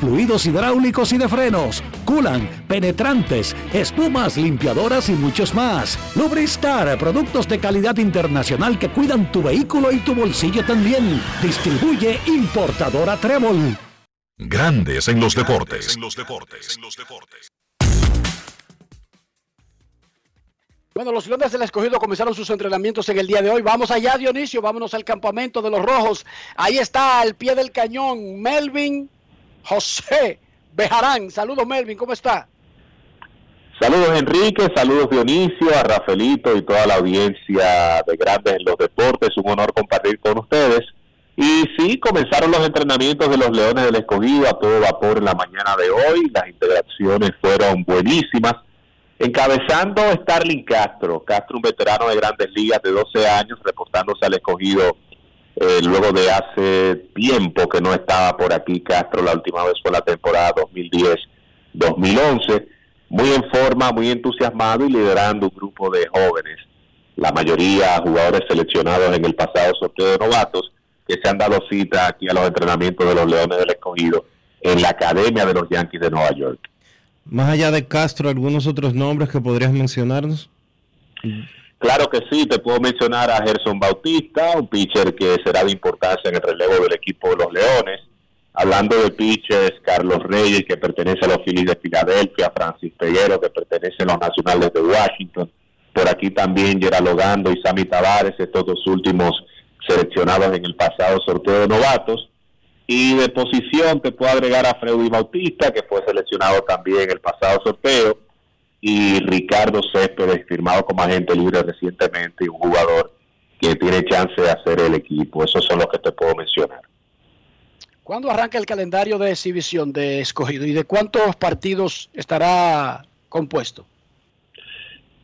fluidos hidráulicos y de frenos, culan, penetrantes, espumas, limpiadoras y muchos más. Lubristar, productos de calidad internacional que cuidan tu vehículo y tu bolsillo también. Distribuye importadora Trébol. Grandes en los deportes. Bueno, los Leones del Escogido comenzaron sus entrenamientos en el día de hoy. Vamos allá, Dionisio, vámonos al campamento de los Rojos. Ahí está, al pie del cañón, Melvin José Bejarán. Saludos, Melvin, ¿cómo está? Saludos, Enrique. Saludos, Dionisio, a Rafaelito y toda la audiencia de Grandes en los Deportes. Un honor compartir con ustedes. Y sí, comenzaron los entrenamientos de los Leones del Escogido a todo vapor en la mañana de hoy. Las integraciones fueron buenísimas. Encabezando Starling Castro, Castro un veterano de grandes ligas de 12 años, reportándose al escogido eh, luego de hace tiempo que no estaba por aquí Castro, la última vez fue la temporada 2010-2011, muy en forma, muy entusiasmado y liderando un grupo de jóvenes, la mayoría jugadores seleccionados en el pasado sorteo de novatos, que se han dado cita aquí a los entrenamientos de los Leones del Escogido en la Academia de los Yankees de Nueva York. Más allá de Castro, ¿algunos otros nombres que podrías mencionarnos? Claro que sí, te puedo mencionar a Gerson Bautista, un pitcher que será de importancia en el relevo del equipo de los Leones. Hablando de pitchers, Carlos Reyes, que pertenece a los Phillies de Filadelfia, Francis Peguero, que pertenece a los Nacionales de Washington. Por aquí también Gerald Logando y Sammy Tavares, estos dos últimos seleccionados en el pasado sorteo de novatos. Y de posición te puedo agregar a Freddy Bautista, que fue seleccionado también en el pasado sorteo y Ricardo Céspedes, firmado como agente libre recientemente, un jugador que tiene chance de hacer el equipo. Esos son los que te puedo mencionar. ¿Cuándo arranca el calendario de exhibición de escogido y de cuántos partidos estará compuesto?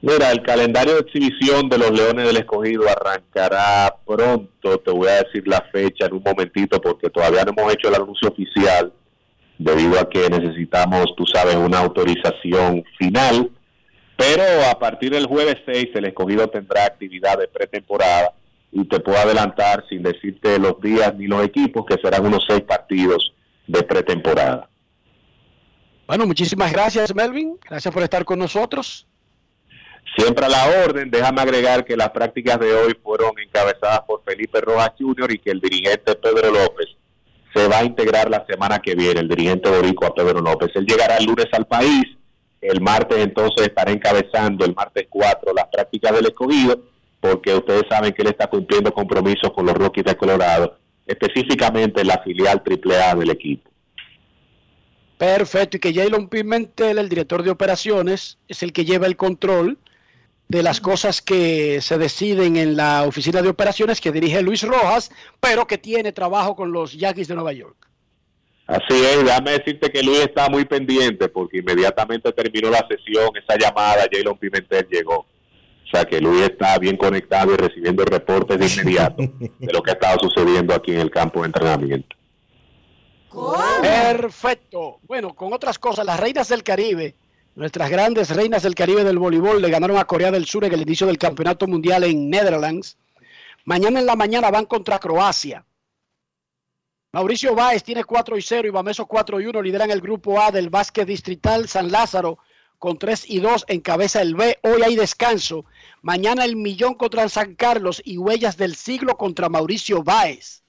Mira, el calendario de exhibición de los Leones del Escogido arrancará pronto. Te voy a decir la fecha en un momentito porque todavía no hemos hecho el anuncio oficial debido a que necesitamos, tú sabes, una autorización final. Pero a partir del jueves 6 el escogido tendrá actividad de pretemporada y te puedo adelantar sin decirte los días ni los equipos que serán unos seis partidos de pretemporada. Bueno, muchísimas gracias Melvin, gracias por estar con nosotros. Siempre a la orden, déjame agregar que las prácticas de hoy fueron encabezadas por Felipe Rojas Jr. y que el dirigente Pedro López se va a integrar la semana que viene, el dirigente a Pedro López. Él llegará el lunes al país, el martes entonces estará encabezando, el martes 4, las prácticas del escogido, porque ustedes saben que él está cumpliendo compromisos con los Rockies de Colorado, específicamente la filial AAA del equipo. Perfecto, y que Jalen Pimentel, el director de operaciones, es el que lleva el control de las cosas que se deciden en la oficina de operaciones que dirige Luis Rojas, pero que tiene trabajo con los Yankees de Nueva York. Así es, déjame decirte que Luis está muy pendiente porque inmediatamente terminó la sesión, esa llamada, Jalen Pimentel llegó. O sea que Luis está bien conectado y recibiendo reportes de inmediato de lo que ha estado sucediendo aquí en el campo de entrenamiento. Perfecto. Bueno, con otras cosas, las reinas del Caribe Nuestras grandes reinas del Caribe del voleibol le ganaron a Corea del Sur en el inicio del Campeonato Mundial en Netherlands. Mañana en la mañana van contra Croacia. Mauricio Báez tiene 4 y 0 y Bameso 4 y 1 lideran el grupo A del básquet distrital San Lázaro con 3 y 2 en cabeza el B. Hoy hay descanso. Mañana el millón contra San Carlos y huellas del siglo contra Mauricio Báez.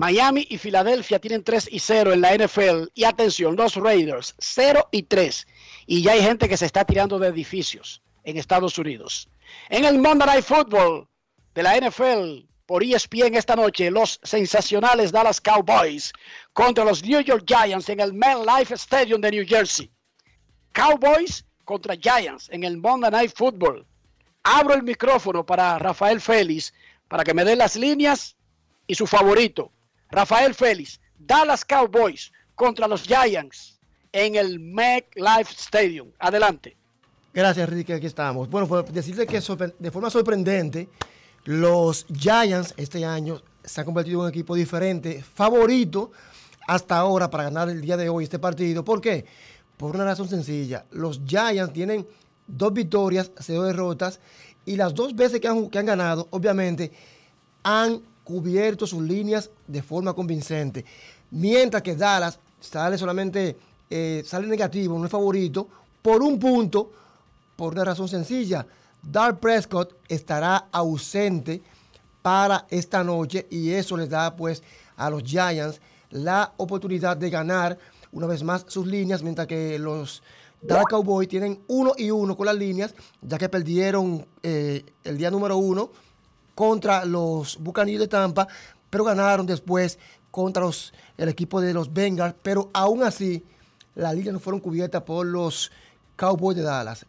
Miami y Filadelfia tienen 3 y 0 en la NFL. Y atención, los Raiders 0 y 3. Y ya hay gente que se está tirando de edificios en Estados Unidos. En el Monday Night Football de la NFL por ESPN esta noche, los sensacionales Dallas Cowboys contra los New York Giants en el MetLife Stadium de New Jersey. Cowboys contra Giants en el Monday Night Football. Abro el micrófono para Rafael Félix para que me dé las líneas y su favorito. Rafael Félix, Dallas Cowboys contra los Giants en el MetLife Stadium. Adelante. Gracias, Enrique. Aquí estamos. Bueno, pues decirte que de forma sorprendente, los Giants este año se han convertido en un equipo diferente, favorito hasta ahora para ganar el día de hoy este partido. ¿Por qué? Por una razón sencilla. Los Giants tienen dos victorias, cero derrotas, y las dos veces que han, que han ganado, obviamente, han cubierto sus líneas de forma convincente. Mientras que Dallas sale solamente, eh, sale negativo, no es favorito, por un punto, por una razón sencilla. Dark Prescott estará ausente para esta noche y eso les da pues a los Giants la oportunidad de ganar una vez más sus líneas, mientras que los Dallas Cowboys tienen uno y uno con las líneas, ya que perdieron eh, el día número uno contra los Buccaneers de Tampa, pero ganaron después contra los, el equipo de los Bengals, pero aún así las líneas no fueron cubiertas por los Cowboys de Dallas.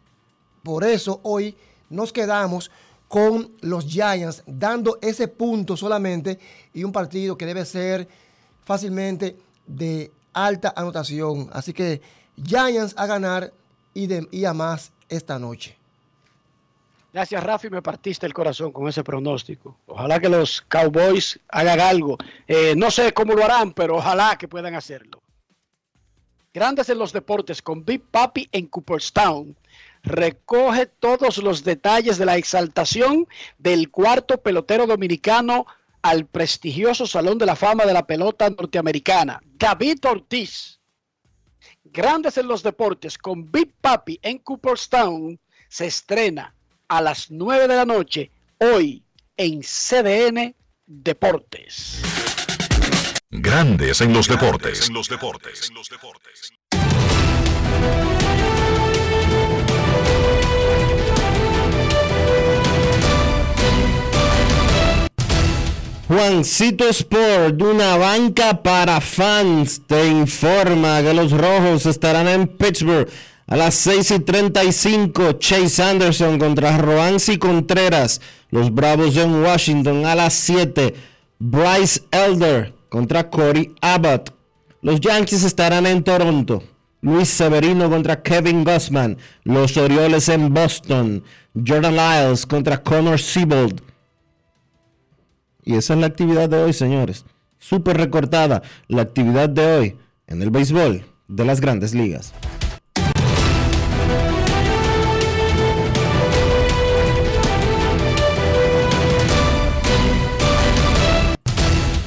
Por eso hoy nos quedamos con los Giants dando ese punto solamente y un partido que debe ser fácilmente de alta anotación. Así que Giants a ganar y, de, y a más esta noche. Gracias, Rafi. Me partiste el corazón con ese pronóstico. Ojalá que los Cowboys hagan algo. Eh, no sé cómo lo harán, pero ojalá que puedan hacerlo. Grandes en los deportes con Big Papi en Cooperstown. Recoge todos los detalles de la exaltación del cuarto pelotero dominicano al prestigioso Salón de la Fama de la Pelota Norteamericana, David Ortiz. Grandes en los deportes con Big Papi en Cooperstown se estrena a las 9 de la noche hoy en CDN Deportes. Grandes en los deportes. En los deportes. Juancito Sport, una banca para fans, te informa que los rojos estarán en Pittsburgh a las 6 y 35. Chase Anderson contra Roansi Contreras. Los Bravos en Washington a las 7. Bryce Elder contra Corey Abbott. Los Yankees estarán en Toronto. Luis Severino contra Kevin Gossman. Los Orioles en Boston. Jordan Lyles contra Connor Siebold. Y esa es la actividad de hoy, señores. Súper recortada la actividad de hoy en el béisbol de las grandes ligas.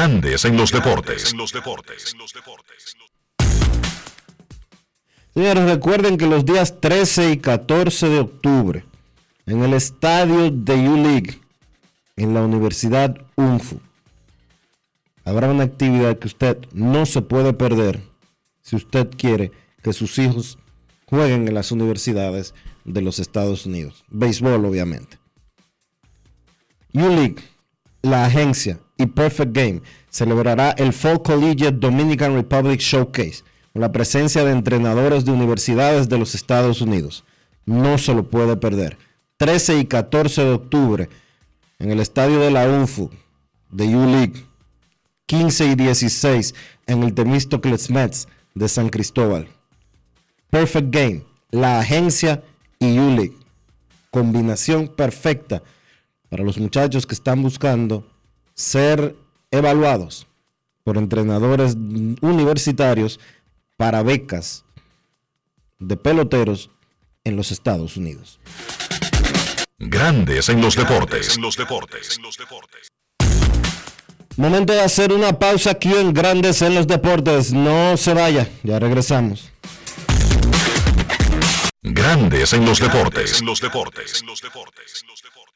Grandes en los deportes. En los deportes. Señores, recuerden que los días 13 y 14 de octubre, en el estadio de U-League, en la Universidad UNFU, habrá una actividad que usted no se puede perder si usted quiere que sus hijos jueguen en las universidades de los Estados Unidos. Béisbol, obviamente. U-League, la agencia y Perfect Game celebrará el Fall Collegiate Dominican Republic Showcase con la presencia de entrenadores de universidades de los Estados Unidos. No se lo puede perder. 13 y 14 de octubre en el estadio de la UNFU de U-League. 15 y 16 en el Temístocles Mets de San Cristóbal. Perfect Game, la agencia y U-League. Combinación perfecta para los muchachos que están buscando ser evaluados por entrenadores universitarios para becas de peloteros en los Estados Unidos. Grandes en los deportes. En los deportes. Momento de hacer una pausa aquí en Grandes en los Deportes. No se vaya, ya regresamos. Grandes en los deportes. En los deportes.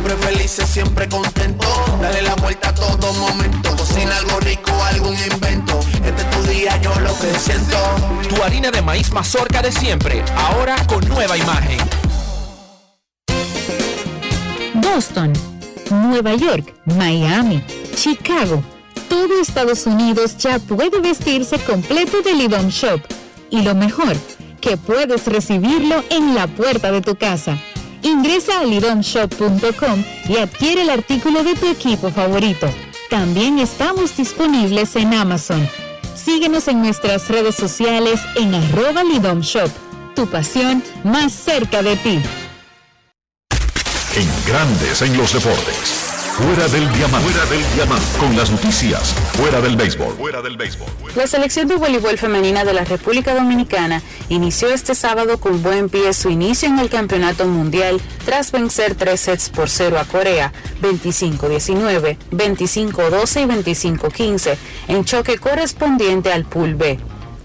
siempre felices, siempre contento. Dale la vuelta a todo momento. Cocina algo rico, algún invento. Este es tu día, yo lo que siento. Tu harina de maíz mazorca de siempre, ahora con nueva imagen. Boston, Nueva York, Miami, Chicago. Todo Estados Unidos ya puede vestirse completo de Lidom Shop. Y lo mejor, que puedes recibirlo en la puerta de tu casa. Ingresa a lidomshop.com y adquiere el artículo de tu equipo favorito. También estamos disponibles en Amazon. Síguenos en nuestras redes sociales en arroba Lidom Shop. Tu pasión más cerca de ti. En Grandes en los Deportes. Fuera del diamante. Fuera del diamante. Con las noticias. Fuera del béisbol. Fuera del béisbol. La selección de voleibol femenina de la República Dominicana inició este sábado con buen pie su inicio en el Campeonato Mundial tras vencer tres sets por cero a Corea, 25-19, 25-12 y 25-15, en choque correspondiente al Pool B.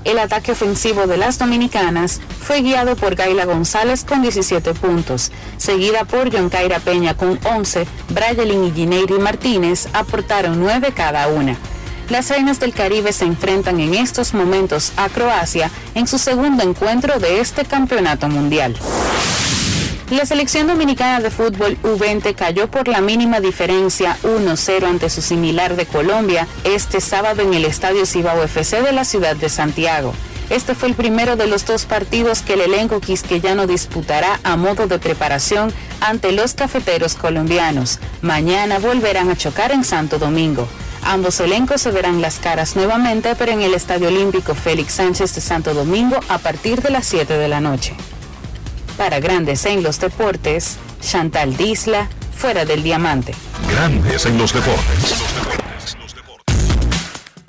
El ataque ofensivo de las dominicanas fue guiado por Gaila González con 17 puntos, seguida por John Caira Peña con 11, Brayelin y Gineiri Martínez aportaron 9 cada una. Las reinas del Caribe se enfrentan en estos momentos a Croacia en su segundo encuentro de este campeonato mundial. La selección dominicana de fútbol U20 cayó por la mínima diferencia 1-0 ante su similar de Colombia este sábado en el Estadio Cibao FC de la ciudad de Santiago. Este fue el primero de los dos partidos que el elenco quisqueyano disputará a modo de preparación ante los cafeteros colombianos. Mañana volverán a chocar en Santo Domingo. Ambos elencos se verán las caras nuevamente, pero en el Estadio Olímpico Félix Sánchez de Santo Domingo a partir de las 7 de la noche. Para Grandes en los Deportes, Chantal Disla, fuera del diamante. Grandes en los deportes.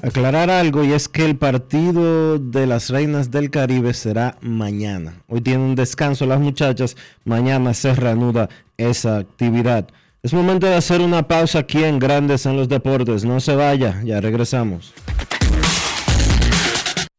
Aclarar algo y es que el partido de las Reinas del Caribe será mañana. Hoy tienen un descanso las muchachas, mañana se reanuda esa actividad. Es momento de hacer una pausa aquí en Grandes en los Deportes. No se vaya, ya regresamos.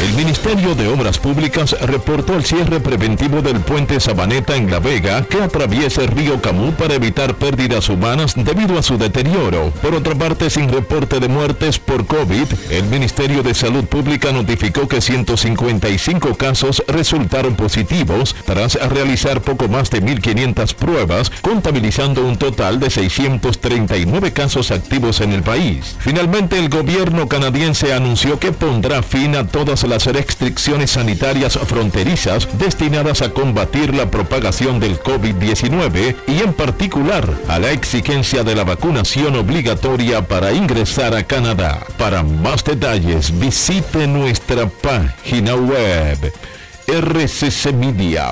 El Ministerio de Obras Públicas reportó el cierre preventivo del puente Sabaneta en La Vega que atraviesa el río Camú para evitar pérdidas humanas debido a su deterioro. Por otra parte, sin reporte de muertes por COVID, el Ministerio de Salud Pública notificó que 155 casos resultaron positivos tras realizar poco más de 1.500 pruebas, contabilizando un total de 639 casos activos en el país. Finalmente, el gobierno canadiense anunció que pondrá fin a todas las restricciones sanitarias fronterizas destinadas a combatir la propagación del COVID-19 y en particular a la exigencia de la vacunación obligatoria para ingresar a Canadá. Para más detalles visite nuestra página web rccmedia.com.do.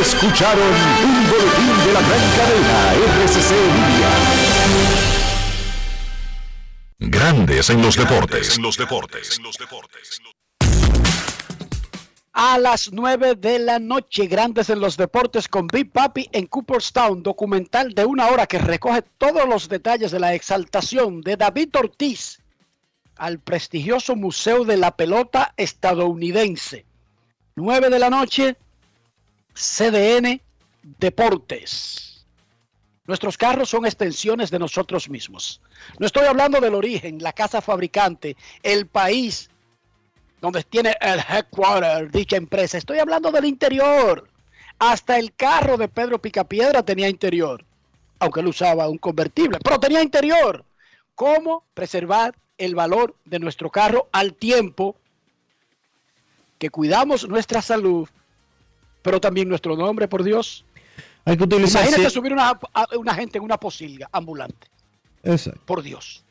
Escucharon un boletín de la gran cadena RCC Media. Grandes en los deportes. A las 9 de la noche, Grandes en los Deportes con Big Papi en Cooperstown, documental de una hora que recoge todos los detalles de la exaltación de David Ortiz al prestigioso Museo de la Pelota estadounidense. 9 de la noche, CDN Deportes. Nuestros carros son extensiones de nosotros mismos. No estoy hablando del origen, la casa fabricante, el país donde tiene el headquarter dicha empresa. Estoy hablando del interior. Hasta el carro de Pedro Picapiedra tenía interior, aunque él usaba un convertible, pero tenía interior. ¿Cómo preservar el valor de nuestro carro al tiempo que cuidamos nuestra salud, pero también nuestro nombre, por Dios? Hay que utilizar. Imagínate subir una, a- una gente en una posilga ambulante, Exacto. por Dios.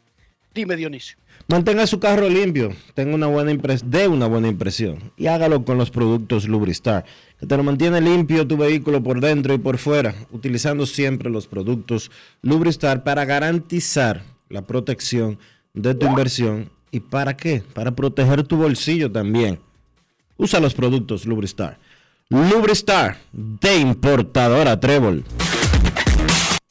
Dime, Dionisio. Mantenga su carro limpio, tenga una buena impres dé una buena impresión y hágalo con los productos Lubristar, que te lo mantiene limpio tu vehículo por dentro y por fuera, utilizando siempre los productos Lubristar para garantizar la protección de tu inversión y para qué? Para proteger tu bolsillo también. Usa los productos Lubristar. Lubristar de importadora Trébol.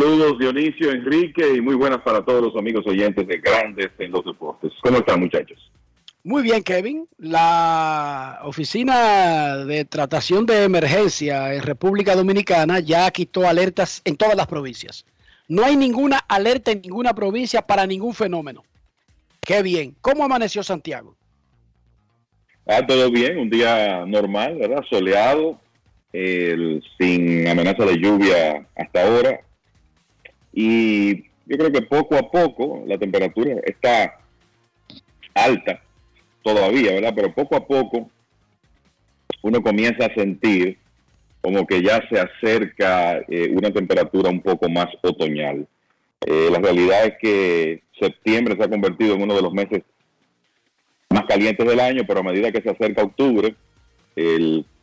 Saludos Dionisio, Enrique y muy buenas para todos los amigos oyentes de Grandes en los Deportes. ¿Cómo están muchachos? Muy bien, Kevin. La Oficina de Tratación de Emergencia en República Dominicana ya quitó alertas en todas las provincias. No hay ninguna alerta en ninguna provincia para ningún fenómeno. Qué bien. ¿Cómo amaneció Santiago? Ah, todo bien, un día normal, ¿verdad? Soleado, el- sin amenaza de lluvia hasta ahora. Y yo creo que poco a poco la temperatura está alta todavía, ¿verdad? Pero poco a poco uno comienza a sentir como que ya se acerca eh, una temperatura un poco más otoñal. Eh, la realidad es que septiembre se ha convertido en uno de los meses más calientes del año, pero a medida que se acerca octubre,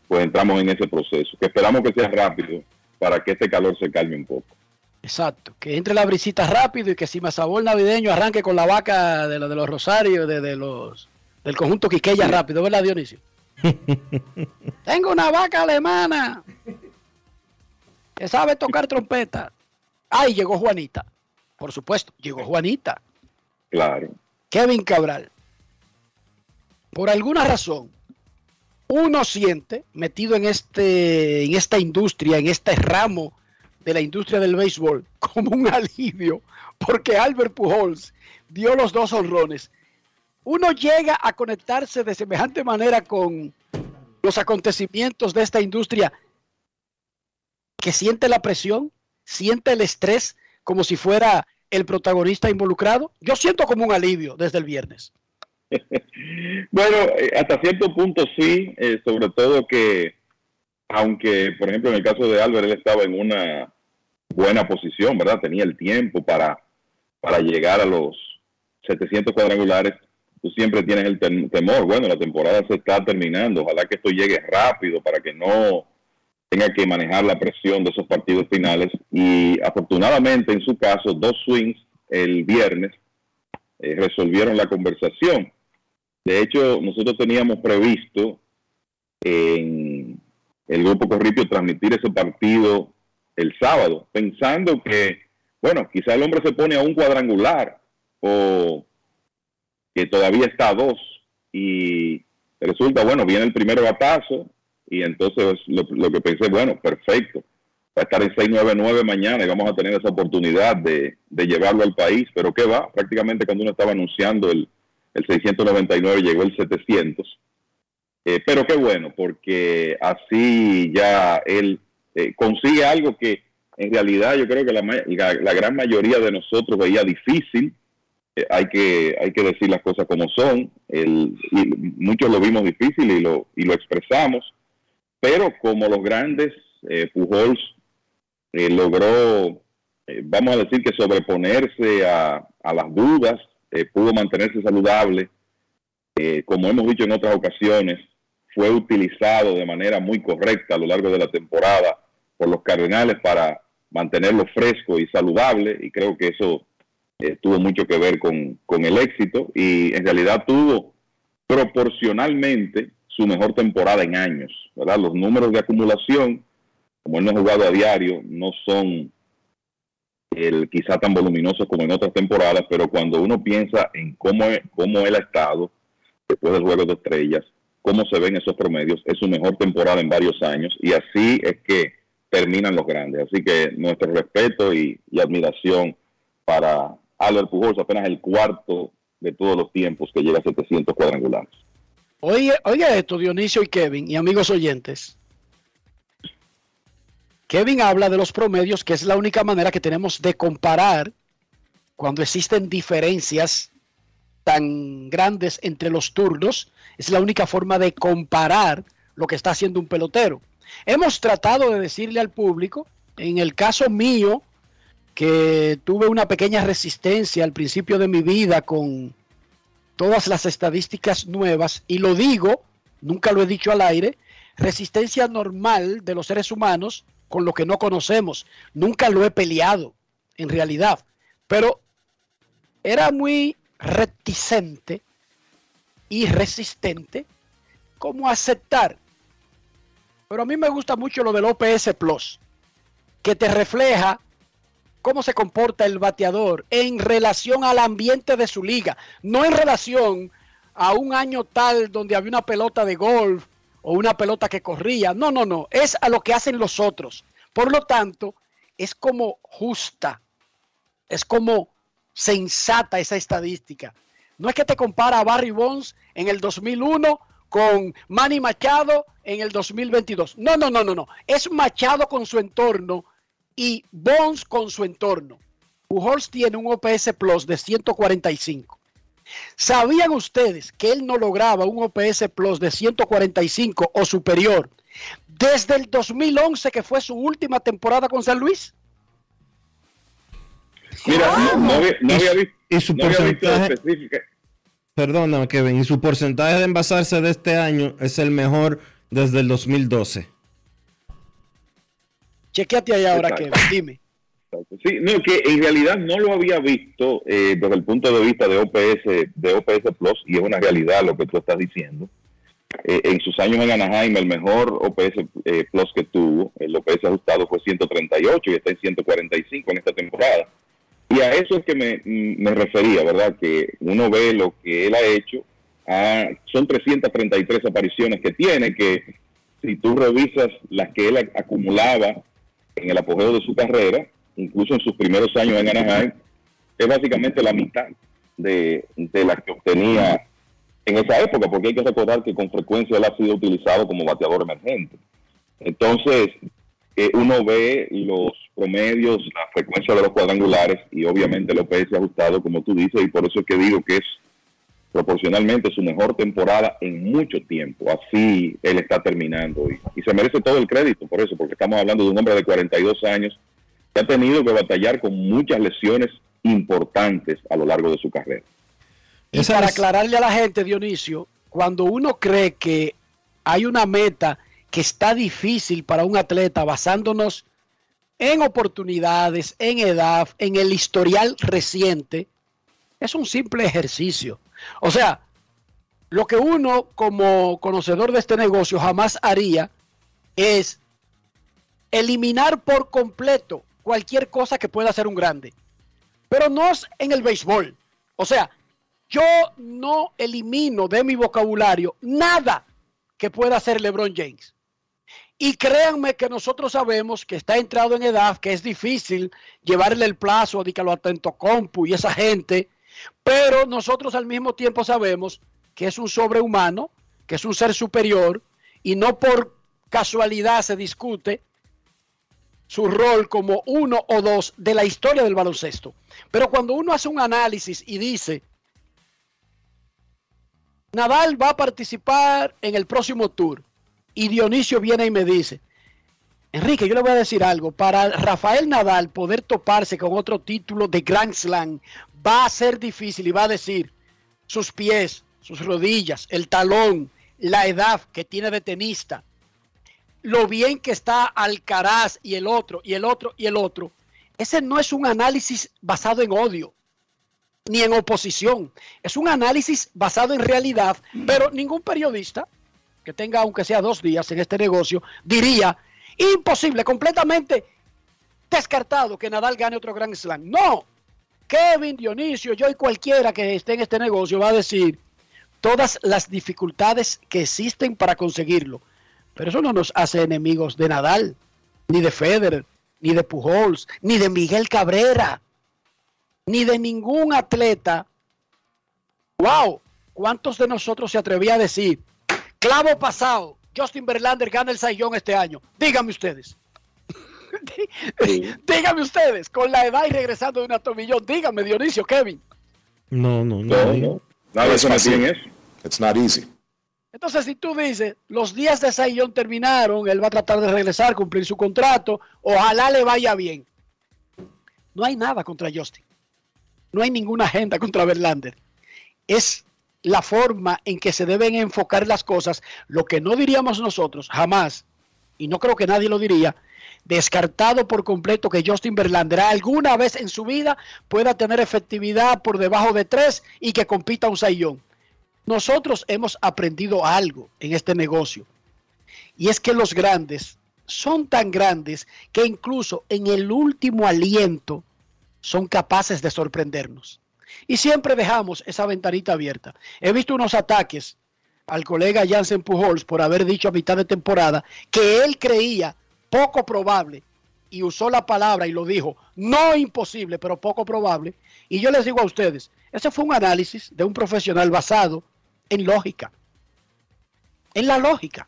pues entramos en ese proceso, que esperamos que sea rápido para que este calor se calme un poco. Exacto. Que entre la brisita rápido y que si sabor navideño arranque con la vaca de, la- de los Rosarios, de, de los del conjunto Quiqueya rápido, ¿verdad, Dionisio? Tengo una vaca alemana que sabe tocar trompeta. Ay, llegó Juanita. Por supuesto, llegó Juanita. Claro. Kevin Cabral. Por alguna razón, uno siente, metido en, este, en esta industria, en este ramo de la industria del béisbol, como un alivio, porque Albert Pujols dio los dos honrones. Uno llega a conectarse de semejante manera con los acontecimientos de esta industria que siente la presión, siente el estrés como si fuera el protagonista involucrado. Yo siento como un alivio desde el viernes. Bueno, eh, hasta cierto punto sí, eh, sobre todo que, aunque, por ejemplo, en el caso de Albert, él estaba en una buena posición, ¿verdad? Tenía el tiempo para, para llegar a los 700 cuadrangulares. tú siempre tienes el tem- temor, bueno, la temporada se está terminando, ojalá que esto llegue rápido para que no tenga que manejar la presión de esos partidos finales. Y afortunadamente, en su caso, dos swings el viernes eh, resolvieron la conversación. De hecho, nosotros teníamos previsto en el grupo Corripio transmitir ese partido el sábado, pensando que, bueno, quizá el hombre se pone a un cuadrangular o que todavía está a dos y resulta, bueno, viene el primer batazo y entonces lo, que pensé, bueno, perfecto, va a estar en 699 mañana y vamos a tener esa oportunidad de, de llevarlo al país, pero ¿qué va? Prácticamente cuando uno estaba anunciando el, el 699 llegó el 700. Eh, pero qué bueno, porque así ya él eh, consigue algo que en realidad yo creo que la, la- gran mayoría de nosotros veía difícil. Eh, hay, que, hay que decir las cosas como son. El- y muchos lo vimos difícil y lo, y lo expresamos. Pero como los grandes, eh, Pujols eh, logró, eh, vamos a decir que sobreponerse a, a las dudas, pudo mantenerse saludable, como hemos dicho en otras ocasiones, fue utilizado de manera muy correcta a lo largo de la temporada por los Cardenales para mantenerlo fresco y saludable y creo que eso eh, tuvo mucho que ver con, con el éxito y en realidad tuvo proporcionalmente su mejor temporada en años, ¿verdad? Los números de acumulación, como él no ha jugado a diario, no son el, quizá tan voluminosos como en otras temporadas, pero cuando uno piensa en cómo, cómo él ha estado después del Juego de Estrellas, cómo se ven esos promedios, es su mejor temporada en varios años y así es que terminan los grandes. Así que nuestro respeto y, admiración para Albert Pujols, apenas el cuarto de todos los tiempos que llega a 700 cuadrangulares. Oye, oiga esto, Dionisio y Kevin, y amigos oyentes. Kevin habla de los promedios, que es la única manera que tenemos de comparar cuando existen diferencias tan grandes entre los turnos. Es la única forma de comparar lo que está haciendo un pelotero. Hemos tratado de decirle al público, en el caso mío, que tuve una pequeña resistencia al principio de mi vida con todas las estadísticas nuevas, y lo digo, nunca lo he dicho al aire, resistencia normal de los seres humanos con lo que no conocemos. Nunca lo he peleado, en realidad, pero era muy reticente y resistente como aceptar. Pero a mí me gusta mucho lo del OPS Plus, que te refleja cómo se comporta el bateador en relación al ambiente de su liga, no en relación a un año tal donde había una pelota de golf o una pelota que corría. No, no, no, es a lo que hacen los otros. Por lo tanto, es como justa, es como sensata esa estadística. No es que te compara a Barry Bonds en el 2001 con Manny Machado en el 2022. No, no, no, no, no. Es Machado con su entorno y Bonds con su entorno. Pujols tiene un OPS Plus de 145. ¿Sabían ustedes que él no lograba un OPS Plus de 145 o superior desde el 2011, que fue su última temporada con San Luis? Mira, no, no había, no Y- había visto, y su no había visto específica. Perdóname, Kevin. Y su porcentaje de envasarse de este año es el mejor desde el 2012. Chequéate ahí ahora, Exacto. Kevin. Dime. Sí, no, que en realidad no lo había visto eh, desde el punto de vista de OPS, de OPS Plus, y es una realidad lo que tú estás diciendo. Eh, en sus años en Anaheim, el mejor OPS eh, Plus que tuvo, el OPS ajustado fue 138 y está en 145 en esta temporada. Y a eso es que me, me refería, ¿verdad? Que uno ve lo que él ha hecho. ah, son 333 apariciones que tiene, que si tú revisas las que él ac- acumulaba en el apogeo de su carrera, incluso en sus primeros años en Anaheim, es básicamente la mitad de, de las que obtenía en esa época, porque hay que recordar que con frecuencia él ha sido utilizado como bateador emergente. Entonces, eh, uno ve los promedios, la frecuencia de los cuadrangulares y obviamente el OPS ajustado, como tú dices, y por eso es que digo que es proporcionalmente su mejor temporada en mucho tiempo. Así él está terminando y, y se merece todo el crédito por eso, porque estamos hablando de un hombre de 42 años que ha tenido que batallar con muchas lesiones importantes a lo largo de su carrera. Y para aclararle a la gente, Dionisio, cuando uno cree que hay una meta que está difícil para un atleta basándonos en oportunidades, en edad, en el historial reciente, es un simple ejercicio. O sea, lo que uno como conocedor de este negocio jamás haría es eliminar por completo cualquier cosa que pueda ser un grande. Pero no es en el béisbol. O sea, yo no elimino de mi vocabulario nada que pueda ser LeBron James. Y créanme que nosotros sabemos que está entrado en edad, que es difícil llevarle el plazo a lo atento compu y esa gente, pero nosotros al mismo tiempo sabemos que es un sobrehumano, que es un ser superior, y no por casualidad se discute su rol como uno o dos de la historia del baloncesto. Pero cuando uno hace un análisis y dice, Nadal va a participar en el próximo tour, y Dionisio viene y me dice, Enrique, yo le voy a decir algo, para Rafael Nadal poder toparse con otro título de Grand Slam va a ser difícil y va a decir sus pies, sus rodillas, el talón, la edad que tiene de tenista, lo bien que está Alcaraz y el otro, y el otro, y el otro. Ese no es un análisis basado en odio, ni en oposición. Es un análisis basado en realidad, pero ningún periodista que tenga, aunque sea dos días en este negocio, diría, imposible, completamente descartado que Nadal gane otro Grand Slam. No, Kevin, Dionisio, yo y cualquiera que esté en este negocio va a decir todas las dificultades que existen para conseguirlo. Pero eso no nos hace enemigos de Nadal, ni de Federer, ni de Pujols, ni de Miguel Cabrera, ni de ningún atleta. ¡Wow! ¿Cuántos de nosotros se atrevía a decir, clavo pasado, Justin Verlander gana el Sayón este año? Díganme ustedes. díganme ustedes, con la edad y regresando de una tomillón, díganme Dionisio, Kevin. No, no, no. No, no. Nada de eso en eso. It's not easy. Entonces, si tú dices, los días de Sayón terminaron, él va a tratar de regresar, cumplir su contrato, ojalá le vaya bien. No hay nada contra Justin. No hay ninguna agenda contra Verlander. Es la forma en que se deben enfocar las cosas. Lo que no diríamos nosotros, jamás, y no creo que nadie lo diría, descartado por completo que Justin Verlander alguna vez en su vida pueda tener efectividad por debajo de tres y que compita un Sayón. Nosotros hemos aprendido algo en este negocio y es que los grandes son tan grandes que incluso en el último aliento son capaces de sorprendernos. Y siempre dejamos esa ventanita abierta. He visto unos ataques al colega Jansen Pujols por haber dicho a mitad de temporada que él creía poco probable y usó la palabra y lo dijo, no imposible, pero poco probable. Y yo les digo a ustedes, ese fue un análisis de un profesional basado en lógica. En la lógica.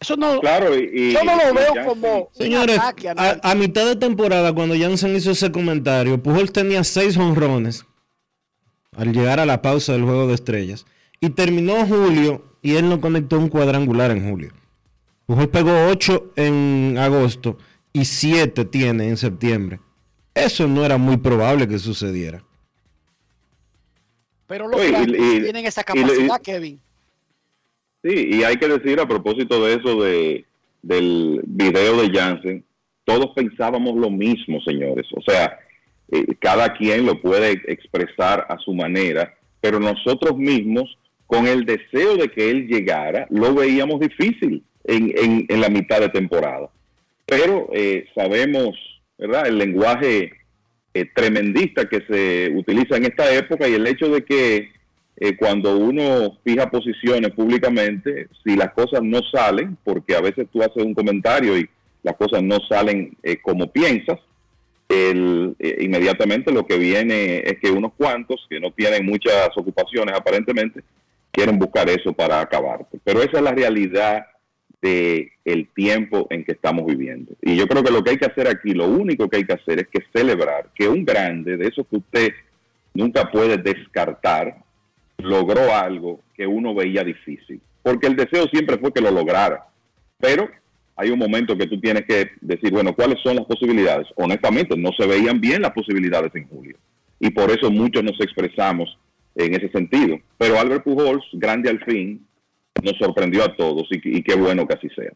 Eso no, Claro, y, yo no lo y veo como Señores, un ataque a a, mitad de temporada, cuando Jansen hizo ese comentario, Pujol tenía seis honrones al llegar a la pausa del juego de estrellas. Y terminó julio y él no conectó un cuadrangular en julio. Pujol pegó ocho en agosto y siete tiene en septiembre. Eso no era muy probable que sucediera. Pero los Oye, y- tienen esa y capacidad, Kevin. Sí, y hay que decir a propósito de eso de, del video de Jansen, todos pensábamos lo mismo, señores. O sea, eh, cada quien lo puede expresar a su manera, pero nosotros mismos, con el deseo de que él llegara, lo veíamos difícil en, en- en la mitad de temporada. Pero eh, sabemos, ¿verdad? El lenguaje eh, tremendista que se utiliza en esta época y el hecho de que eh, cuando uno fija posiciones públicamente, si las cosas no salen, porque a veces tú haces un comentario y las cosas no salen como piensas, eh, inmediatamente lo que viene es que unos cuantos que no tienen muchas ocupaciones aparentemente quieren buscar eso para acabarte. Pero esa es la realidad de el tiempo en que estamos viviendo. Y yo creo que lo que hay que hacer aquí, lo único que hay que hacer es que celebrar que un grande de esos que usted nunca puede descartar, logró algo que uno veía difícil. Porque el deseo siempre fue que lo lograra. Pero hay un momento que tú tienes que decir, bueno, ¿cuáles son las posibilidades? Honestamente, no se veían bien las posibilidades en julio. Y por eso muchos nos expresamos en ese sentido. Pero Albert Pujols, grande al fin, nos sorprendió a todos y, qué bueno que así sea.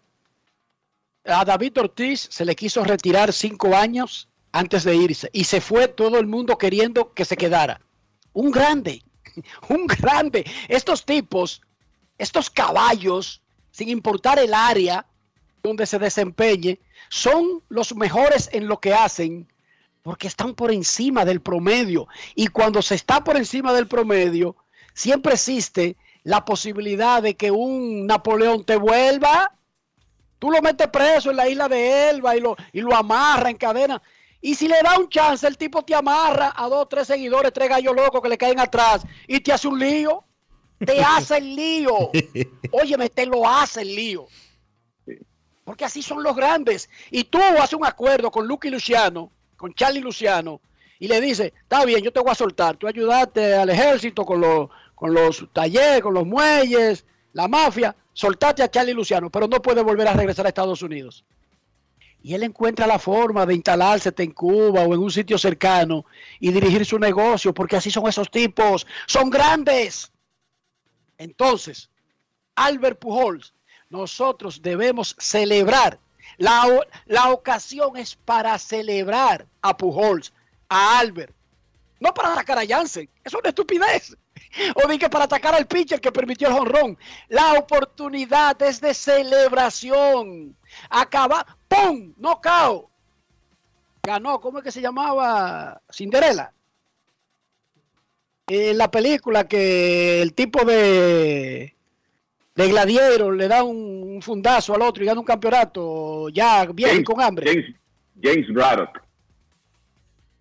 A David Ortiz se le quiso retirar cinco años antes de irse y se fue todo el mundo queriendo que se quedara. Un grande, un grande. Estos tipos, estos caballos, sin importar el área donde se desempeñe, son los mejores en lo que hacen porque están por encima del promedio. Y cuando se está por encima del promedio, siempre existe la posibilidad de que un Napoleón te vuelva. Tú lo metes preso en la isla de Elba y lo, y lo amarra en cadena. Y si le da un chance, el tipo te amarra a dos, tres seguidores, tres gallos locos que le caen atrás y te hace un lío. Te hace el lío. Óyeme, te lo hace el lío. Porque así son los grandes. Y tú haces un acuerdo con Lucky Luciano, con Charlie Luciano, y le dices, está bien, yo te voy a soltar. Tú ayudaste al ejército con los, con los talleres, con los muelles, la mafia. Soltate a Charlie Luciano, pero no puede volver a regresar a Estados Unidos y él encuentra la forma de instalarse en Cuba o en un sitio cercano y dirigir su negocio, porque así son esos tipos, son grandes. Entonces, Albert Pujols, nosotros debemos celebrar. La, la ocasión es para celebrar a Pujols, a Albert, no para atacar a Jansen, es una estupidez. O dije para atacar al pitcher que permitió el jonrón. La oportunidad es de celebración. Acaba, ¡pum! cao. Ganó, ¿cómo es que se llamaba? Cinderela. En la película que el tipo de, de gladiero le da un, fundazo al otro y gana un campeonato ya bien con hambre. James, James Braddock.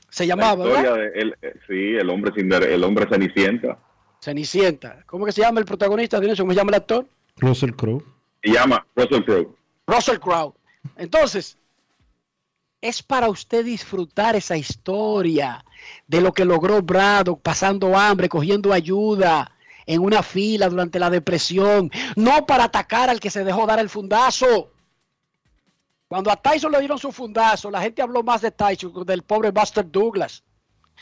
Se llamaba, ¿verdad? el, eh, sí, el hombre, el hombre Cenicienta. Cenicienta. ¿Cómo que se llama el protagonista? ¿Cómo se llama el actor? Russell Crowe. Se llama Russell Crowe. Russell Crowe. Entonces, es para usted disfrutar esa historia de lo que logró Braddock pasando hambre, cogiendo ayuda en una fila durante la depresión, no para atacar al que se dejó dar el fundazo. Cuando a Tyson le dieron su fundazo, la gente habló más de Tyson que del pobre Buster Douglas.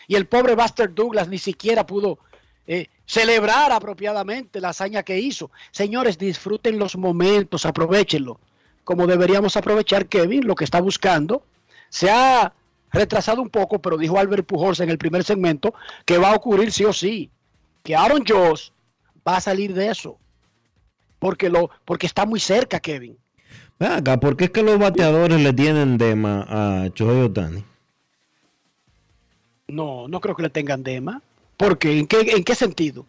Y el pobre Buster Douglas ni siquiera pudo eh, celebrar apropiadamente la hazaña que hizo. Señores, disfruten los momentos, aprovechenlo, como deberíamos aprovechar Kevin, lo que está buscando. Se ha retrasado un poco, pero dijo Albert Pujols en el primer segmento que va a ocurrir sí o sí, que Aaron Joss va a salir de eso, porque, lo, porque está muy cerca, Kevin. Acá, ¿por qué es que los bateadores le tienen dema a Chohei Otani? No, no creo que le tengan dema. ¿Por qué? ¿En qué, en qué sentido?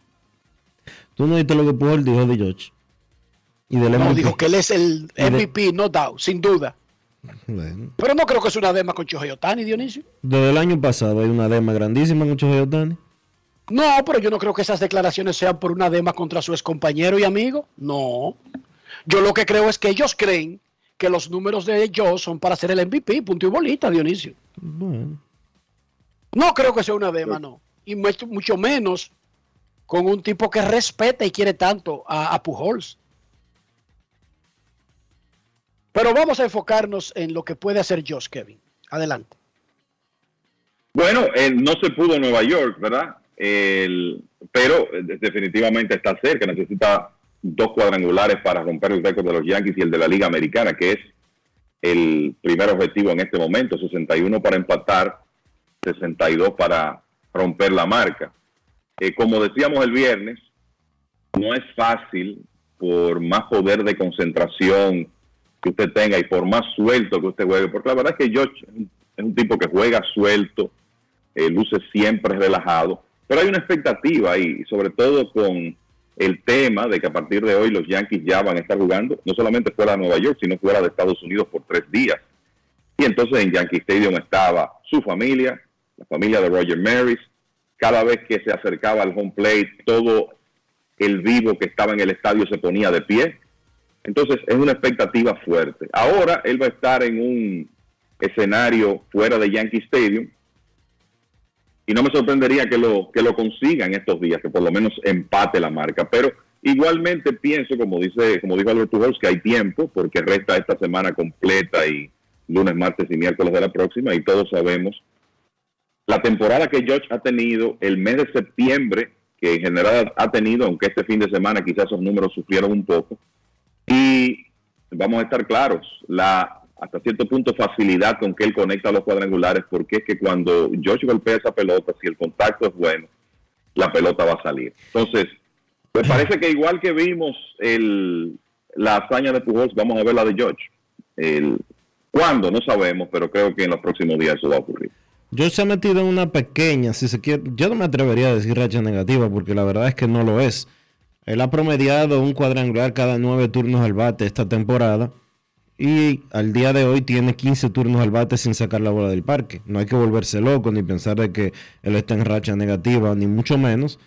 Tú no viste lo que Pujol dijo de George. Y no, dijo que él es el MVP, no doubt, sin duda. Pero no creo que es una dema con Chohei Otani, Dionisio. Desde el año pasado hay una dema grandísima con Chohei Otani. No, pero yo no creo que esas declaraciones sean por una dema contra su ex compañero y amigo. No. Yo lo que creo es que ellos creen que los números de ellos son para ser el MVP, punto y bolita, Dionisio. No creo que sea una dema, no y mucho, menos con un tipo que respeta y quiere tanto a, Pujols. Pero vamos a enfocarnos en lo que puede hacer Josh Kevin. Adelante. Bueno, no se pudo en Nueva York, ¿verdad? Pero eh, definitivamente está cerca. Necesita dos cuadrangulares para romper el récord de los Yankees y el de la Liga Americana, que es el primer objetivo en este momento. 61 para empatar, 62 para romper la marca. Eh, como decíamos el viernes, no es fácil por más poder de concentración que usted tenga y por más suelto que usted juegue, porque la verdad es que George es un tipo que juega suelto, eh, luce siempre relajado, pero hay una expectativa ahí, sobre todo con el tema de que a partir de hoy los Yankees ya van a estar jugando, no solamente fuera de Nueva York, sino fuera de Estados Unidos por tres días. Y entonces en Yankee Stadium estaba su familia, la familia de Roger Maris. Cada vez que se acercaba al home plate, todo el vivo que estaba en el estadio se ponía de pie. Entonces es una expectativa fuerte. Ahora él va a estar en un escenario fuera de Yankee Stadium y no me sorprendería que lo que lo consiga en estos días, que por lo menos empate la marca. Pero igualmente pienso, como dice, como dijo Alberto Pujols, que hay tiempo porque resta esta semana completa y lunes, martes y miércoles de la próxima y todos sabemos la temporada que George ha tenido, el mes de septiembre que en general ha tenido, aunque este fin de semana quizás esos números sufrieron un poco. Y vamos a estar claros, la hasta cierto punto facilidad con que él conecta los cuadrangulares, porque es que cuando Josh golpea esa pelota, si el contacto es bueno, la pelota va a salir. Entonces, me parece que igual que vimos el, la hazaña de Pujols, vamos a ver la de George. El, ¿Cuándo? No sabemos, pero creo que en los próximos días eso va a ocurrir. George se ha metido en una pequeña, si se quiere, yo no me atrevería a decir racha negativa, porque la verdad es que no lo es. Él ha promediado un cuadrangular cada nueve turnos al bate esta temporada y al día de hoy tiene 15 turnos al bate sin sacar la bola del parque. No hay que volverse loco ni pensar de que él está en racha negativa, ni mucho menos.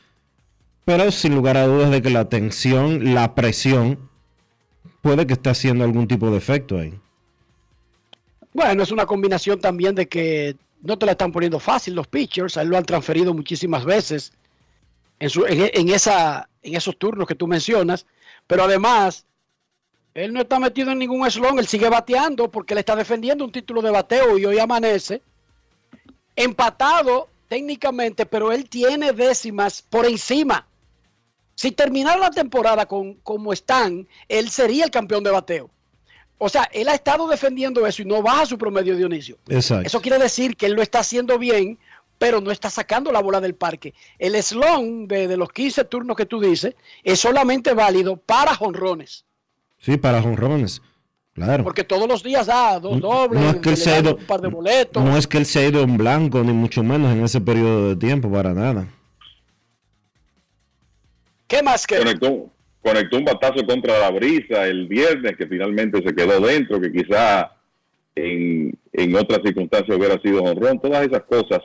Pero sin lugar a dudas de que la tensión, la presión, puede que esté haciendo algún tipo de efecto ahí. Bueno, es una combinación también de que no te la están poniendo fácil los pitchers. A lo han transferido muchísimas veces en, su, en esa, en esos turnos que tú mencionas. Pero además, él no está metido en ningún slon, él sigue bateando porque le está defendiendo un título de bateo y hoy amanece empatado técnicamente, pero él tiene décimas por encima. Si terminara la temporada con como están, él sería el campeón de bateo. O sea, él ha estado defendiendo eso y no baja su promedio Dionisio. Exacto. Eso quiere decir que él lo está haciendo bien, pero no está sacando la bola del parque. El slon de, de los 15 turnos que tú dices es solamente válido para jonrones. Sí, para jonrones. Claro. Porque todos los días da dos dobles, no es que él se ha ido, un par de boletos. No es que él se ha ido en blanco, ni mucho menos en ese periodo de tiempo, para nada. ¿Qué más que? Conectó, conectó un batazo contra la brisa el viernes, que finalmente se quedó dentro, que quizá en, en otras circunstancias hubiera sido honrón. Todas esas cosas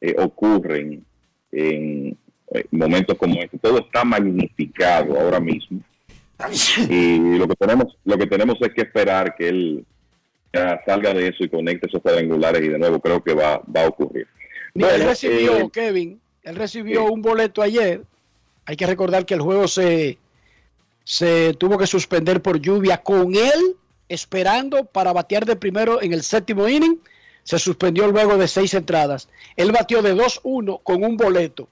eh, ocurren en, en momentos como este. Todo está magnificado ahora mismo y lo que tenemos lo que tenemos es que esperar que él salga de eso y conecte esos cuadrangulares y de nuevo creo que va, va a ocurrir. Mira, él recibió, eh, Kevin, él recibió un boleto ayer. Hay que recordar que el juego se, se tuvo que suspender por lluvia con él esperando para batear de primero en el séptimo inning. Se suspendió luego de seis entradas. Él batió de 2-1 con un boleto.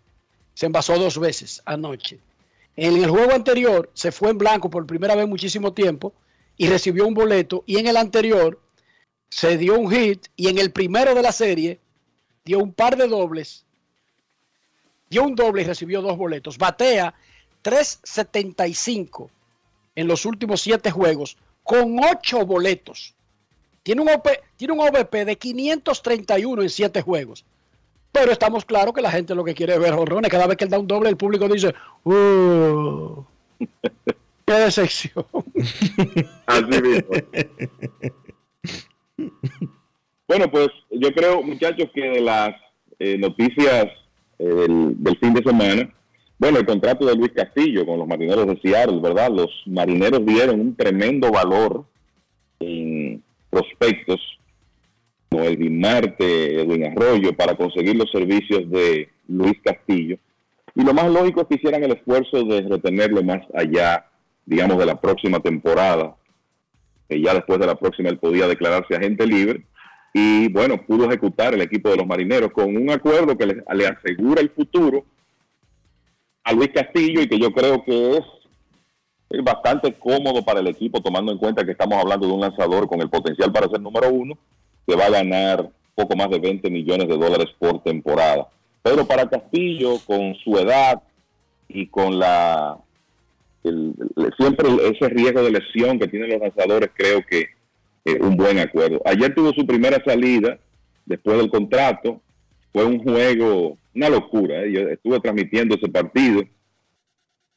Se envasó dos veces anoche. En el juego anterior se fue en blanco por primera vez muchísimo tiempo y recibió un boleto. Y en el anterior se dio un hit y en el primero de la serie dio un par de dobles. Dio un doble y recibió dos boletos. Batea 3.75 en los últimos siete juegos con ocho boletos. Tiene un, OP tiene un OVP de 531 en siete juegos. Pero estamos claros que la gente lo que quiere es ver honrones. Cada vez que él da un doble, el público dice, ¡Uh! ¡Qué decepción! Así mismo. Bueno, pues yo creo, muchachos, que las eh, noticias eh, del, del fin de semana, bueno, el contrato de Luis Castillo con los marineros de Seattle, ¿verdad? Los marineros dieron un tremendo valor en prospectos Edwin Marte, Edwin Arroyo, para conseguir los servicios de Luis Castillo. Y lo más lógico es que hicieran el esfuerzo de retenerlo más allá, digamos, de la próxima temporada, que ya después de la próxima él podía declararse agente libre. Y bueno, pudo ejecutar el equipo de los marineros con un acuerdo que le, asegura el futuro a Luis Castillo y que yo creo que es bastante cómodo para el equipo, tomando en cuenta que estamos hablando de un lanzador con el potencial para ser número uno, que va a ganar poco más de 20 millones de dólares por temporada. Pero para Castillo, con su edad y con la siempre ese riesgo de lesión que tienen los lanzadores, creo que es un buen acuerdo. Ayer tuvo su primera salida después del contrato. Fue un juego, una locura. ¿eh? Yo estuve transmitiendo ese partido.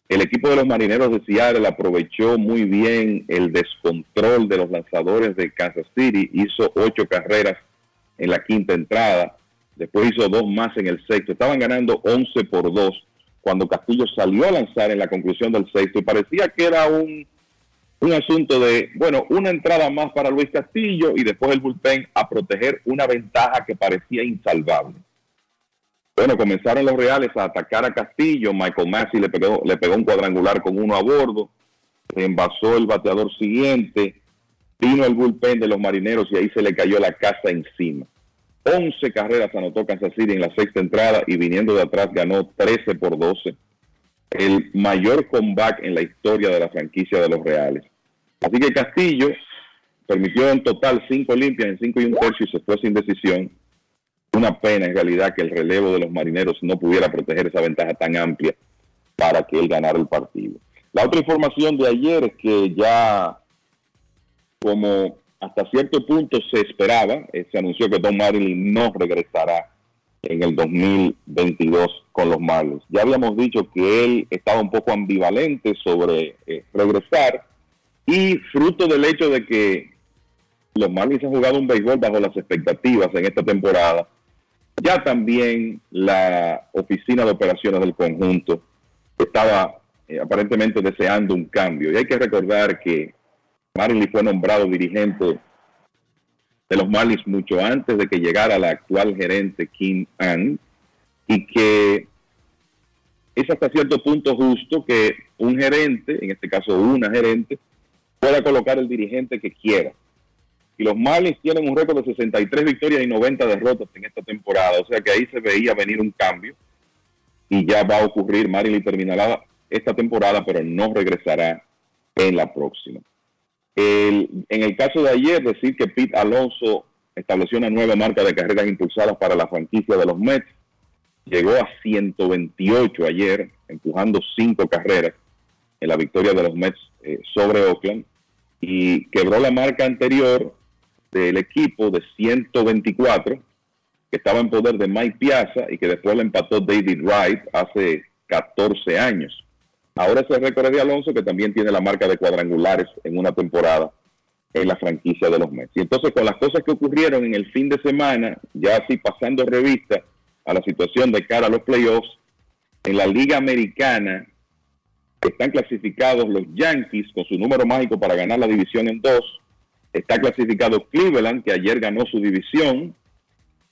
El equipo de los marineros de Seattle aprovechó muy bien el descontrol de los lanzadores de Kansas City. Hizo ocho carreras en la quinta entrada. Después hizo dos más en el sexto. Estaban ganando 11 por 2 cuando Castillo salió a lanzar en la conclusión del sexto. Y parecía que era un, un asunto de, bueno, una entrada más para Luis Castillo y después el bullpen a proteger una ventaja que parecía insalvable. Bueno, comenzaron los Reales a atacar a Castillo. Michael Massey le pegó, le pegó un cuadrangular con uno a bordo. Se envasó el bateador siguiente. Vino el bullpen de los marineros y ahí se le cayó la casa encima. 11 carreras anotó Kansas City en la sexta entrada y viniendo de atrás ganó 13 por 12. El mayor comeback en la historia de la franquicia de los Reales. Así que Castillo permitió en total 5 limpias en 5 y un tercio y se fue sin decisión. Una pena en realidad que el relevo de los marineros no pudiera proteger esa ventaja tan amplia para que él ganara el partido. La otra información de ayer es que ya como hasta cierto punto se esperaba, eh, se anunció que Don Marlin no regresará en el 2022 con los Marlins. Ya habíamos dicho que él estaba un poco ambivalente sobre eh, regresar y fruto del hecho de que los Marlins han jugado un béisbol bajo las expectativas en esta temporada, ya también la oficina de operaciones del conjunto estaba eh, aparentemente deseando un cambio. Y hay que recordar que Marley fue nombrado dirigente de los Marlins mucho antes de que llegara la actual gerente Kim Ann y que es hasta cierto punto justo que un gerente, en este caso una gerente, pueda colocar el dirigente que quiera. Y los Marlins tienen un récord de 63 victorias y 90 derrotas en esta temporada, o sea que ahí se veía venir un cambio y ya va a ocurrir. Marley terminará esta temporada, pero no regresará en la próxima en el caso de ayer, decir que Pete Alonso estableció una nueva marca de carreras impulsadas para la franquicia de los Mets. Llegó a 128 ayer, empujando cinco carreras en la victoria de los Mets eh, sobre Oakland y quebró la marca anterior del equipo de 124 que estaba en poder de Mike Piazza y que después le empató David Wright hace 14 años. Ahora ese récord de Alonso, que también tiene la marca de cuadrangulares en una temporada en la franquicia de los Mets. Y entonces con las cosas que ocurrieron en el fin de semana, ya así pasando revista a la situación de cara a los playoffs, en la Liga Americana están clasificados los Yankees con su número mágico para ganar la división en dos. Está clasificado Cleveland, que ayer ganó su división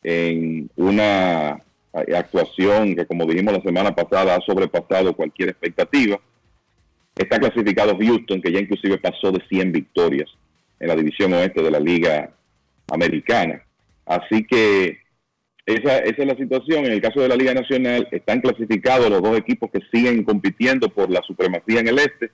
en una actuación que, como dijimos la semana pasada, ha sobrepasado cualquier expectativa. Está clasificado Houston, que ya inclusive pasó de 100 victorias en la división oeste de la Liga Americana. Así que esa, esa es la situación. En el caso de la Liga Nacional, están clasificados los dos equipos que siguen compitiendo por la supremacía en el este,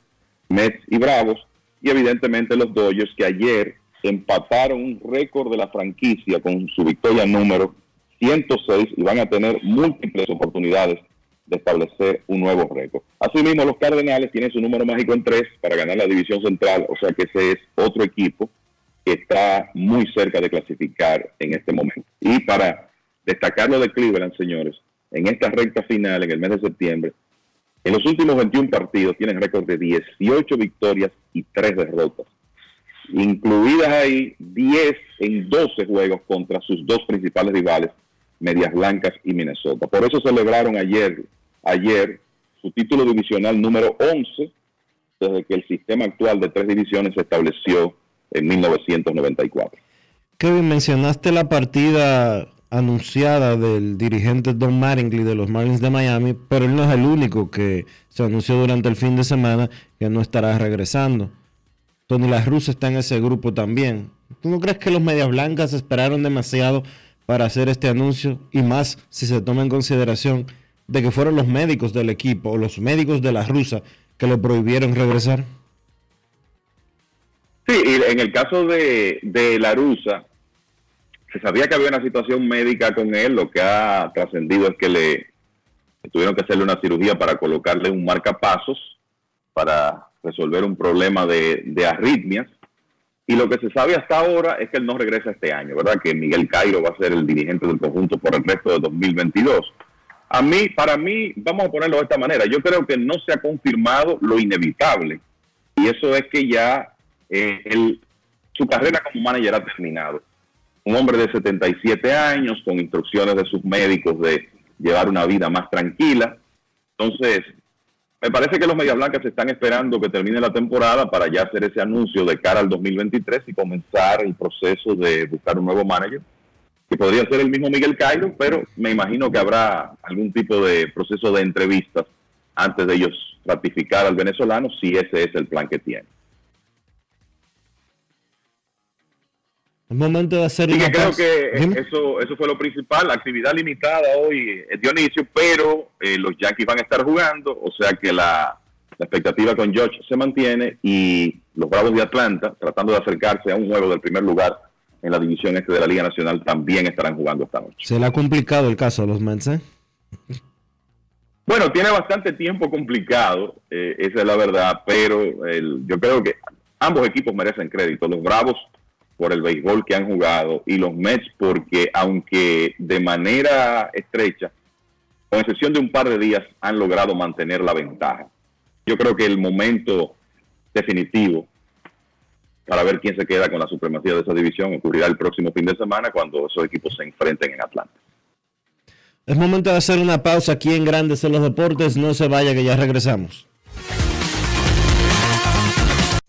Mets y Bravos, y evidentemente los Dodgers que ayer empataron un récord de la franquicia con su victoria número 106 y van a tener múltiples oportunidades de establecer un nuevo récord. Asimismo, los Cardenales tienen su número mágico en 3 para ganar la división central, o sea que ese es otro equipo que está muy cerca de clasificar en este momento. Y para destacar lo de Cleveland, señores, en esta recta final, en el mes de septiembre, en los últimos 21 partidos tienen récord de 18 victorias y 3 derrotas, incluidas ahí 10 en 12 juegos contra sus dos principales rivales, Medias Blancas y Minnesota. Por eso celebraron ayer, ayer su título divisional número 11 desde que el sistema actual de tres divisiones se estableció en 1994. Kevin, mencionaste la partida anunciada del dirigente Don Mattingly de los Marlins de Miami, pero él no es el único que se anunció durante el fin de semana que no estará regresando. Tony La Russa está en ese grupo también. ¿Tú no crees que los Medias Blancas esperaron demasiado para hacer este anuncio y más si se toma en consideración de que fueron los médicos del equipo o los médicos de la rusa que le prohibieron regresar? Sí, y en el caso de, de la rusa, se sabía que había una situación médica con él, lo que ha trascendido es que le tuvieron que hacerle una cirugía para colocarle un marcapasos para resolver un problema de, arritmias y lo que se sabe hasta ahora es que él no regresa este año, ¿verdad? Que Miguel Cairo va a ser el dirigente del conjunto por el resto de 2022. A mí, para mí, vamos a ponerlo de esta manera, yo creo que no se ha confirmado lo inevitable. Y eso es que ya eh, su carrera como manager ha terminado. Un hombre de 77 años, con instrucciones de sus médicos de llevar una vida más tranquila. Entonces, me parece que los Medias Blancas están esperando que termine la temporada para ya hacer ese anuncio de cara al 2023 y comenzar el proceso de buscar un nuevo manager, que podría ser el mismo Miguel Cairo, pero me imagino que habrá algún tipo de proceso de entrevistas antes de ellos ratificar al venezolano si ese es el plan que tiene. Es momento de hacer Sí, una que creo que eso, eso fue lo principal, la actividad limitada hoy, eh, Dionisio, pero eh, los Yankees van a estar jugando, o sea que la, la expectativa con George se mantiene y los Bravos de Atlanta, tratando de acercarse a un juego del primer lugar en la división este de la Liga Nacional, también estarán jugando esta noche. Se le ha complicado el caso a los Mets, ¿eh? Bueno, tiene bastante tiempo complicado, eh, esa es la verdad, pero el- yo creo que ambos equipos merecen crédito. Los Bravos por el béisbol que han jugado y los Mets porque aunque de manera estrecha, con excepción de un par de días, han logrado mantener la ventaja. Yo creo que el momento definitivo para ver quién se queda con la supremacía de esa división ocurrirá el próximo fin de semana cuando esos equipos se enfrenten en Atlanta. Es momento de hacer una pausa aquí en Grandes en los Deportes. No se vaya que ya regresamos.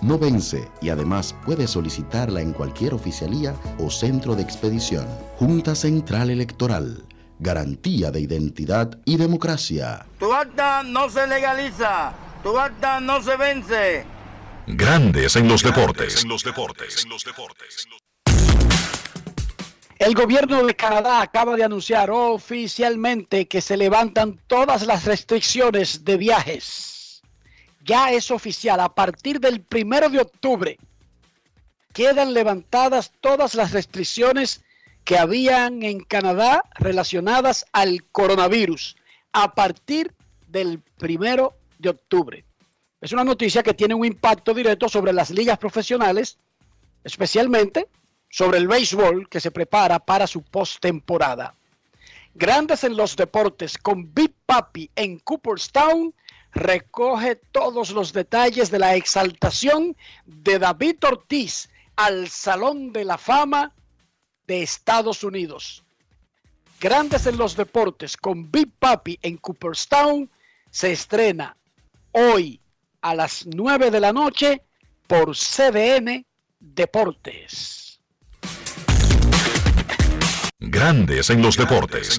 no vence y además puedes solicitarla en cualquier oficialía o centro de expedición. Junta Central Electoral. Garantía de identidad y democracia. Tu acta no se legaliza, tu acta no se vence. Grandes en los deportes. El gobierno de Canadá acaba de anunciar oficialmente que se levantan todas las restricciones de viajes. Ya es oficial, a partir del primero de octubre quedan levantadas todas las restricciones que habían en Canadá relacionadas al coronavirus a partir del primero de octubre. Es una noticia que tiene un impacto directo sobre las ligas profesionales, especialmente sobre el béisbol que se prepara para su postemporada. Grandes en los deportes con Big Papi en Cooperstown recoge todos los detalles de la exaltación de David Ortiz al Salón de la Fama de Estados Unidos. Grandes en los deportes con Big Papi en Cooperstown se estrena hoy a las 9 de la noche por CDN Deportes. Grandes en los deportes.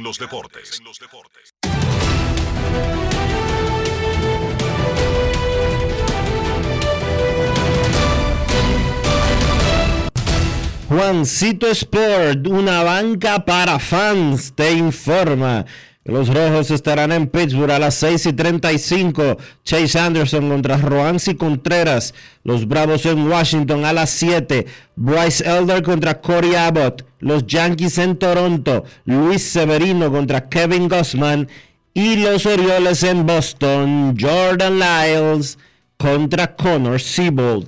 Juancito Sport, una banca para fans, te informa. Los rojos estarán en Pittsburgh a las 6 y 35. Chase Anderson contra Roansi Contreras. Los Bravos en Washington a las 7. Bryce Elder contra Corey Abbott. Los Yankees en Toronto. Luis Severino contra Kevin Gossman. Y los Orioles en Boston. Jordan Lyles contra Connor Siebold.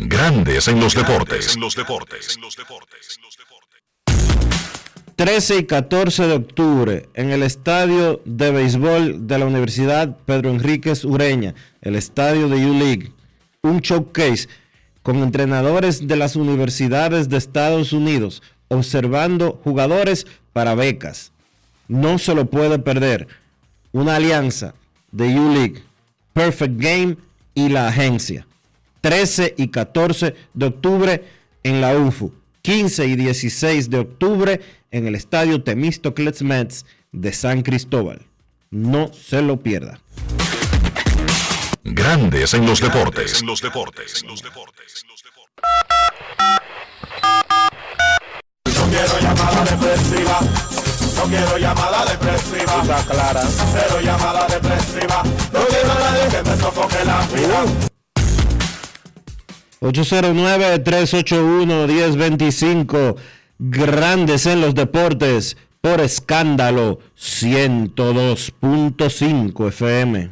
Grandes en los deportes. En los deportes. 13 y 14 de octubre en el estadio de béisbol de la Universidad Pedro Enríquez Ureña, el estadio de U-League, un showcase con entrenadores de las universidades de Estados Unidos observando jugadores para becas. No se lo puede perder. Una alianza de U-League, Perfect Game y la agencia. 13 y 14 de octubre en la UFU. 15 y 16 de octubre en el estadio Temístocles Mets de San Cristóbal. No se lo pierda. Grandes en los deportes. En los deportes. En los deportes. No quiero llamada depresiva. No quiero llamada depresiva. Está clara. Cero llamada depresiva. No quiero a nadie que me sofoque la vida. 809-381-1025. Grandes en los deportes por escándalo 102.5 FM.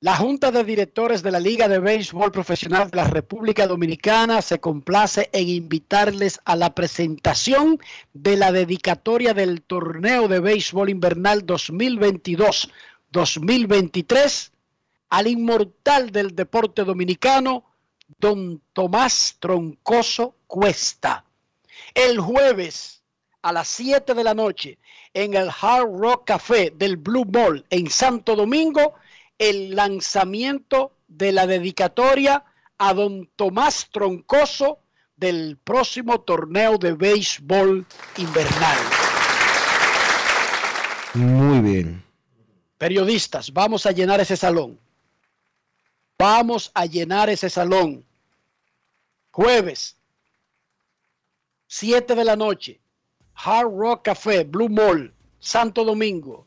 La Junta de Directores de la Liga de Béisbol Profesional de la República Dominicana se complace en invitarles a la presentación de la dedicatoria del torneo de béisbol invernal 2022-2023 al inmortal del deporte dominicano, don Tomás Troncoso Cuesta. El jueves a las 7 de la noche en el Hard Rock Café del Blue Ball en Santo Domingo, el lanzamiento de la dedicatoria a don Tomás Troncoso del próximo torneo de béisbol invernal. Muy bien. Periodistas, vamos a llenar ese salón. Vamos a llenar ese salón. Jueves, 7 de la noche, Hard Rock Café, Blue Mall, Santo Domingo.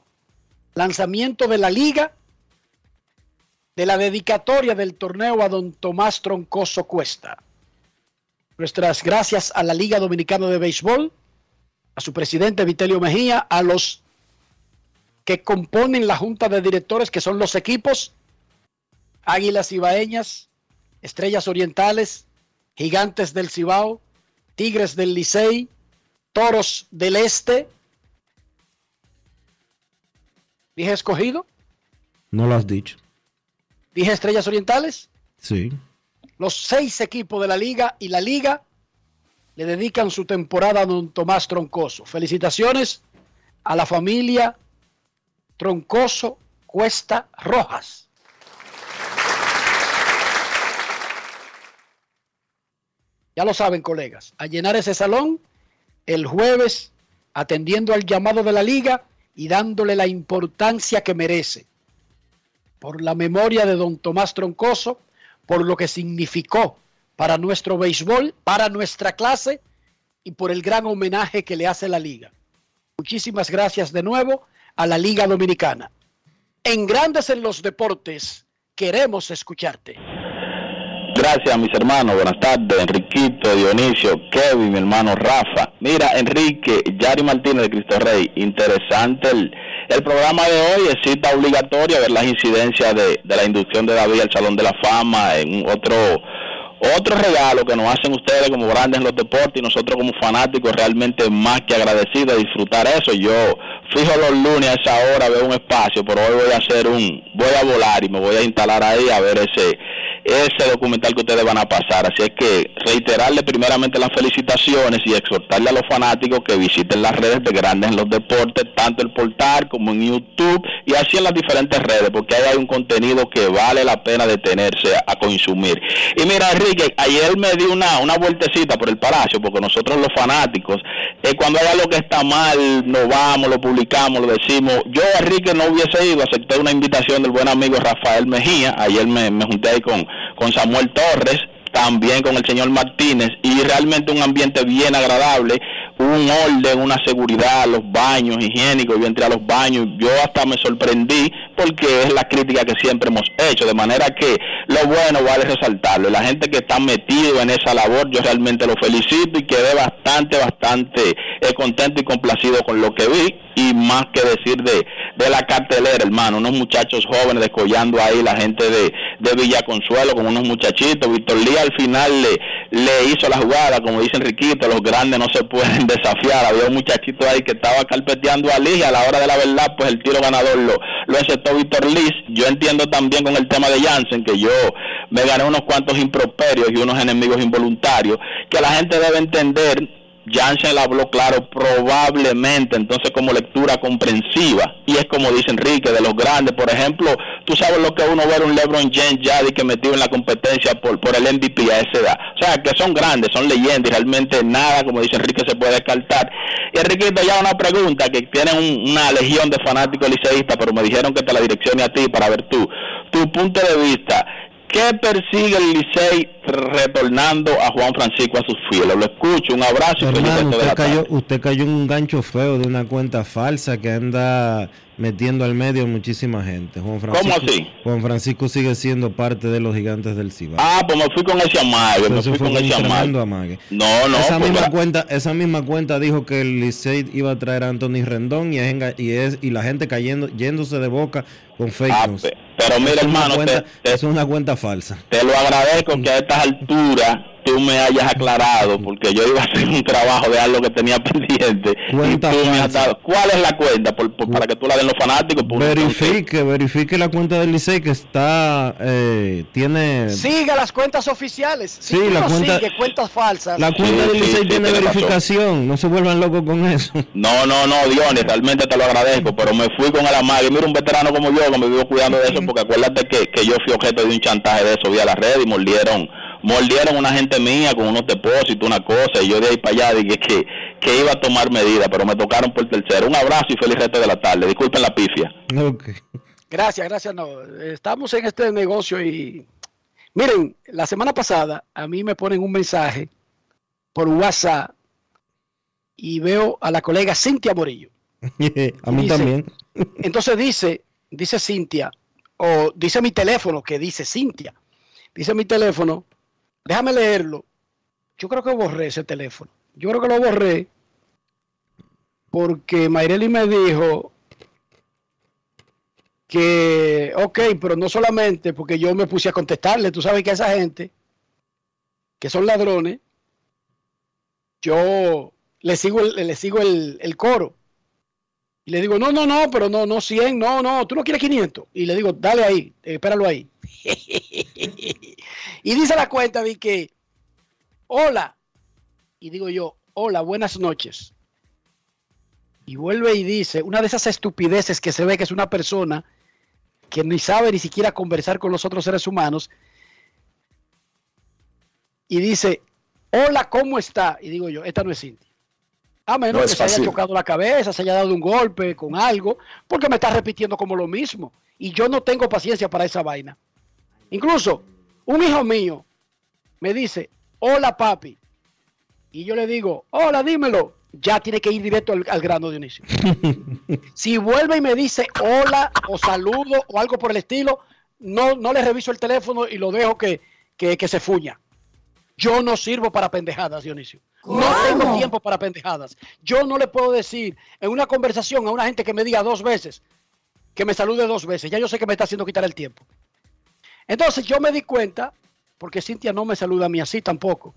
Lanzamiento de la liga de la dedicatoria del torneo a don Tomás Troncoso Cuesta. Nuestras gracias a la Liga Dominicana de Béisbol, a su presidente Vitelio Mejía, a los que componen la junta de directores, que son los equipos Águilas Ibaeñas, Estrellas Orientales, Gigantes del Cibao, Tigres del Licey, Toros del Este. ¿Dije escogido? No lo has dicho. ¿Dije Estrellas Orientales? Sí. Los seis equipos de la liga y la liga le dedican su temporada a don Tomás Troncoso. Felicitaciones a la familia Troncoso Cuesta Rojas. Ya lo saben, colegas, a llenar ese salón el jueves atendiendo al llamado de la liga y dándole la importancia que merece por la memoria de don Tomás Troncoso, por lo que significó para nuestro béisbol, para nuestra clase y por el gran homenaje que le hace la liga. Muchísimas gracias de nuevo a la Liga Dominicana. En Grandes en los Deportes, queremos escucharte. Gracias, mis hermanos. Buenas tardes, Enriquito, Dionisio, Kevin, mi hermano Rafa. Mira, Enrique, Yari Martínez de Cristo Rey, interesante el, el programa de hoy. Es cita obligatoria ver las incidencias de, de la inducción de David al Salón de la Fama en otro otro regalo que nos hacen ustedes como grandes en los deportes y nosotros como fanáticos realmente más que agradecidos de disfrutar eso. Yo fijo los lunes a esa hora, veo un espacio, pero hoy voy a hacer un, voy a volar y me voy a instalar ahí a ver ese ese documental que ustedes van a pasar. Así es que reiterarle primeramente las felicitaciones y exhortarle a los fanáticos que visiten las redes de Grandes en los Deportes, tanto el portal como en YouTube y así en las diferentes redes, porque ahí hay un contenido que vale la pena detenerse a consumir. Y mira, Enrique, ayer me di una, una vueltecita por el Palacio, porque nosotros los fanáticos, eh, cuando hay algo que está mal, nos vamos, lo publicamos, lo decimos. Yo, Enrique, no hubiese ido, acepté una invitación del buen amigo Rafael Mejía, ayer me, me junté ahí con con Samuel Torres, también con el señor Martínez y realmente un ambiente bien agradable, un orden, una seguridad, los baños higiénicos, yo entré a los baños, yo hasta me sorprendí porque es la crítica que siempre hemos hecho, de manera que lo bueno vale resaltarlo, la gente que está metido en esa labor, yo realmente lo felicito y quedé bastante, bastante eh, contento y complacido con lo que vi y más que decir de, de la cartelera, hermano, unos muchachos jóvenes descollando ahí, la gente de, de Villa Consuelo con unos muchachitos, Víctor Lía al final le, le hizo la jugada, como dice Enriquito, los grandes no se pueden desafiar, había un muchachito ahí que estaba carpeteando a Liz y a la hora de la verdad, pues el tiro ganador lo, lo aceptó Víctor Liz, yo entiendo también con el tema de Jansen, que yo me gané unos cuantos improperios y unos enemigos involuntarios, que la gente debe entender Jansen la habló claro probablemente, entonces como lectura comprensiva. Y es como dice Enrique, de los grandes, por ejemplo, tú sabes lo que uno ver un LeBron James ya que metido en la competencia por, por el MVP a esa edad. O sea, que son grandes, son leyendas y realmente nada, como dice Enrique, se puede descartar. Y Enrique, ya una pregunta, que tienen una legión de fanáticos liceístas, pero me dijeron que te la direccione a ti para ver tú, tu punto de vista. ¿Qué persigue el Licey retornando a Juan Francisco a sus fieles? Lo escucho, un abrazo Hermano, usted cayó, usted cayó en un gancho feo de una cuenta falsa que anda metiendo al medio muchísima gente. Juan Francisco, así? Juan Francisco sigue siendo parte de los gigantes del Cibao. Ah, pues me fui con ese amague, me fui con ese amague. amague. No, no, esa, pues, misma cuenta, esa misma cuenta dijo que el Licey iba a traer a Anthony Rendón y, es y, es, y la gente cayendo, yéndose de boca con fake news. Ah, Pero mira, es hermano, cuenta- te- es una cuenta falsa. Te lo agradezco que a estas alturas tú me hayas aclarado, porque yo iba a hacer un trabajo de algo que tenía pendiente. Cuenta y tú me has dado- ¿Cuál es la cuenta? Por- por- para que tú la den los fanáticos. por- Verifique, verifique la cuenta del Licey que está, eh, tiene... Siga las cuentas oficiales. Si Sí, tú la no cuenta- sigue cuentas falsas. La cuenta del Licey tiene tiene razón. verificación, no se vuelvan locos con eso. No, no, no, Dionis, realmente te lo agradezco, pero me fui con el amague. Mira, un veterano como yo me vivo cuidando de eso, porque acuérdate que, que yo fui objeto de un chantaje de eso vía la red y mordieron, mordieron una gente mía con unos depósitos, una cosa, y yo de ahí para allá dije que, que iba a tomar medidas, pero me tocaron por tercero. Un abrazo y feliz resto de la tarde. Disculpen la pifia. Gracias, gracias. No, estamos en este negocio y miren, la semana pasada a mí me ponen un mensaje por WhatsApp y veo a la colega Cintia Morillo. a mí Dice- también. Entonces dice, dice Cintia, o dice mi teléfono que dice Cintia. Dice mi teléfono, déjame leerlo. Yo creo que borré ese teléfono. Yo creo que lo borré porque Mayreli me dijo que, ok, pero no solamente porque yo me puse a contestarle, tú sabes que a esa gente que son ladrones, yo le sigo le sigo el, el coro. Y le digo, no, no, no, pero no, no 100, no, no, tú no quieres 500. Y le digo, dale ahí, eh, espéralo ahí. y dice la cuenta de que, hola. Y digo yo, hola, buenas noches. Y vuelve y dice, una de esas estupideces que se ve que es una persona que ni sabe ni siquiera conversar con los otros seres humanos. Y dice, hola, ¿cómo está? Y digo yo, esta no es Cintia. A menos No que se haya chocado la cabeza, se haya dado un golpe con algo, porque me está repitiendo como lo mismo. Y yo no tengo paciencia para esa vaina. Incluso, un hijo mío me dice, hola papi. Y yo le digo, hola, dímelo. Ya tiene que ir directo al, al grano, Dionisio. si vuelve y me dice hola o saludo o algo por el estilo, no, no le reviso el teléfono y lo dejo que, que, que se fuña. Yo no sirvo para pendejadas, Dionisio. No tengo tiempo para pendejadas. Yo no le puedo decir en una conversación a una gente que me diga dos veces, que me salude dos veces. Ya yo sé que me está haciendo quitar el tiempo. Entonces yo me di cuenta, porque Cintia no me saluda a mí así tampoco.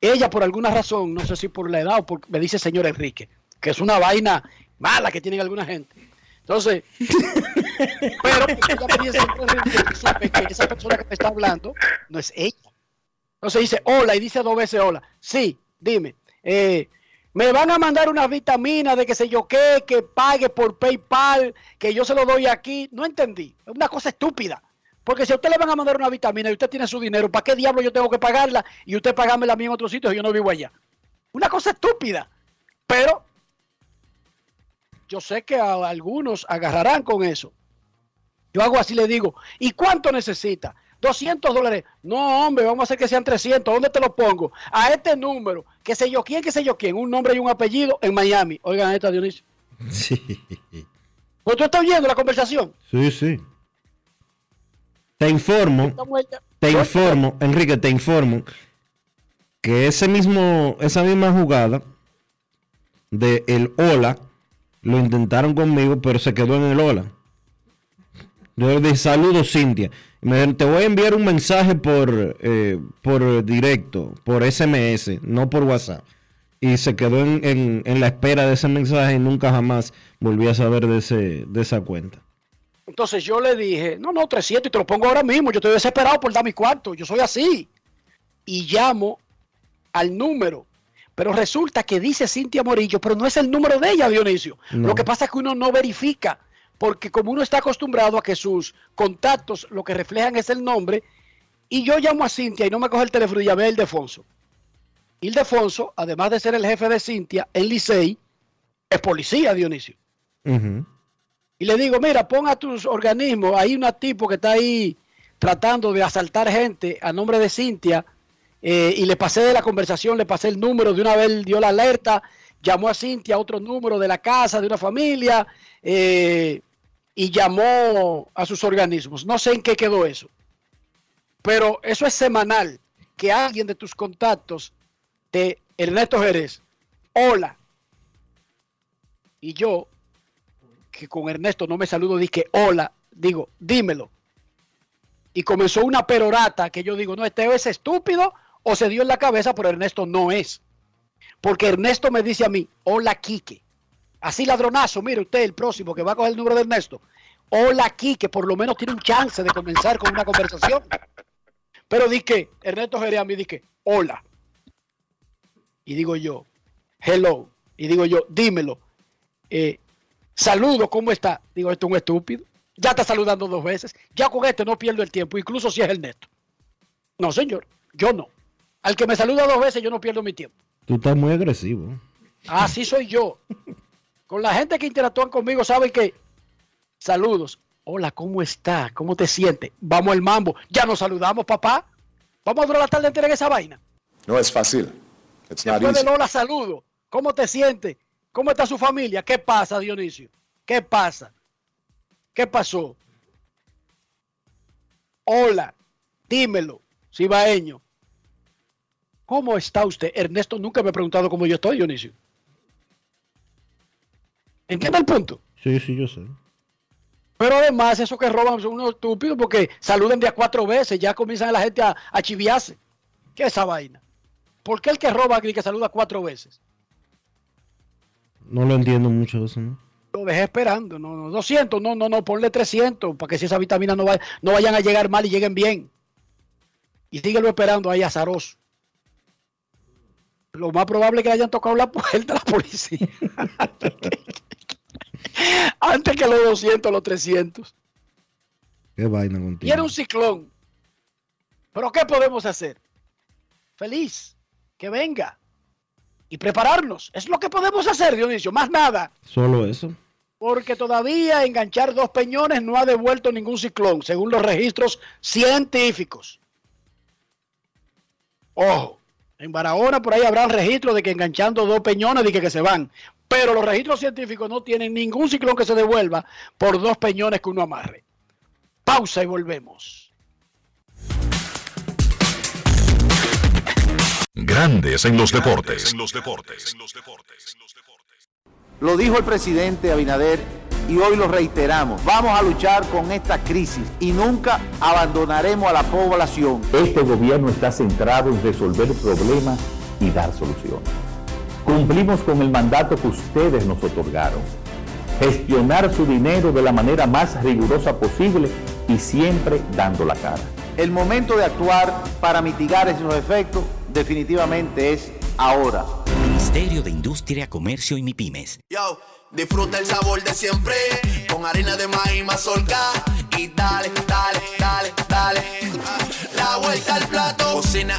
Ella por alguna razón, no sé si por la edad o por, me dice señor Enrique, que es una vaina mala que tienen alguna gente. Entonces, pero ella me dice señor Enrique, y sabe que esa persona que me está hablando no es ella. Entonces dice hola y dice dos veces hola. Sí, dime. eh, me van a mandar una vitamina de que sé yo qué, que pague por PayPal, que yo se lo doy aquí. No entendí. Es una cosa estúpida. Porque si a usted le van a mandar una vitamina y usted tiene su dinero, ¿para qué diablo yo tengo que pagarla y usted pagarme a mí en otro sitio si yo no vivo allá? Una cosa estúpida. Pero yo sé que a algunos agarrarán con eso. Yo hago así, le digo, ¿y cuánto necesita? 200 dólares. No, hombre, vamos a hacer que sean 300. ¿Dónde te lo pongo? A este número, que sé yo quién, que sé yo quién, un nombre y un apellido en Miami. Oigan esta, Dionisio. Sí. ¿Pues tú estás oyendo la conversación? Sí, sí. Te informo, te informo, Enrique, te informo que ese mismo, esa misma jugada de el hola lo intentaron conmigo, pero se quedó en el hola. Yo le dije, saludos Cintia. Me, te voy a enviar un mensaje por, eh, por directo, por SMS, no por WhatsApp. Y se quedó en, en- en la espera de ese mensaje y nunca jamás volví a saber de, ese, de esa cuenta. Entonces yo le dije, no, no, 300 y te lo pongo ahora mismo. Yo estoy desesperado por dar mi cuarto. Yo soy así. Y llamo al número. Pero resulta que dice Cintia Morillo, pero no es el número de ella, Dionisio. No. Lo que pasa es que uno no verifica. Porque como uno está acostumbrado a que sus contactos lo que reflejan es el nombre, y yo llamo a Cintia y no me coge el teléfono y llamé a Ildefonso. Ildefonso, además de ser el jefe de Cintia en Licey, es policía, Dionisio. Y le digo, mira, pon a tus organismos, hay un tipo que está ahí tratando de asaltar gente a nombre de Cintia, eh, y le pasé de la conversación, le pasé el número, de una vez dio la alerta, llamó a Cintia a otro número de la casa, de una familia, eh, y llamó a sus organismos. No sé en qué quedó eso. Pero eso es semanal, que alguien de tus contactos de Ernesto Jerez, hola. Y yo, que con Ernesto no me saludo, dije hola, digo, dímelo. Y comenzó una perorata que yo digo, no, este es estúpido o se dio en la cabeza, pero Ernesto no es. Porque Ernesto me dice a mí, hola Quique. Así ladronazo, mire usted el próximo que va a coger el número de Ernesto. Hola Quique, por lo menos tiene un chance de comenzar con una conversación. Pero dije, Ernesto Jerez a mí dije, hola. Y digo yo, hello. Y digo yo, dímelo. Eh, saludo, ¿cómo está? Digo, esto es un estúpido. Ya está saludando dos veces. Ya con este no pierdo el tiempo, incluso si es Ernesto. No, señor, yo no. Al que me saluda dos veces, yo no pierdo mi tiempo. Tú estás muy agresivo. Así soy yo. Con la gente que interactúan conmigo, saben que saludos. Hola, ¿cómo está? ¿Cómo te sientes? Vamos al mambo. Ya nos saludamos, papá. Vamos a durar la tarde entera en esa vaina. No es fácil. It's not Después easy. de Lola, saludo. ¿Cómo te sientes? ¿Cómo está su familia? ¿Qué pasa, Dionisio? ¿Qué pasa? ¿Qué pasó? Hola, dímelo, cibaeño. ¿Cómo está usted? Ernesto nunca me ha preguntado cómo yo estoy, Dionisio. ¿Entiende el punto? Sí, sí, yo sé. Pero además, eso que roban son unos estúpidos porque saludan de a cuatro veces, ya comienzan la gente a, a chiviarse. ¿Qué es esa vaina? ¿Por qué el que roba y que saluda cuatro veces? No lo entiendo mucho eso, ¿no? Lo dejé esperando, no, no, 200, no, no, no, ponle 300 para que si esas vitaminas no, va- no vayan a llegar mal y lleguen bien. Y síguelo esperando ahí azaroso. Lo más probable es que le hayan tocado la puerta a la policía. Antes que los 200, los 300. Qué vaina Y contigo. era un ciclón. Pero ¿qué podemos hacer? Feliz, que venga. Y prepararnos. Es lo que podemos hacer, Dionisio. Más nada. Solo eso. Porque todavía enganchar dos peñones no ha devuelto ningún ciclón, según los registros científicos. Ojo, en Barahona por ahí habrá registro de que enganchando dos peñones de que, que se van. Pero los registros científicos no tienen ningún ciclón que se devuelva por dos peñones que uno amarre. Pausa y volvemos. Grandes en los deportes. Lo dijo el presidente Abinader y hoy lo reiteramos. Vamos a luchar con esta crisis y nunca abandonaremos a la población. Este gobierno está centrado en resolver problemas y dar soluciones. Cumplimos con el mandato que ustedes nos otorgaron. Gestionar su dinero de la manera más rigurosa posible y siempre dando la cara. El momento de actuar para mitigar esos efectos definitivamente es ahora. Ministerio de Industria, Comercio y MIPIMES. Yo, disfruta el sabor de siempre con harina de maíz mazorca y dale, dale, dale, dale. La vuelta al plato, cocina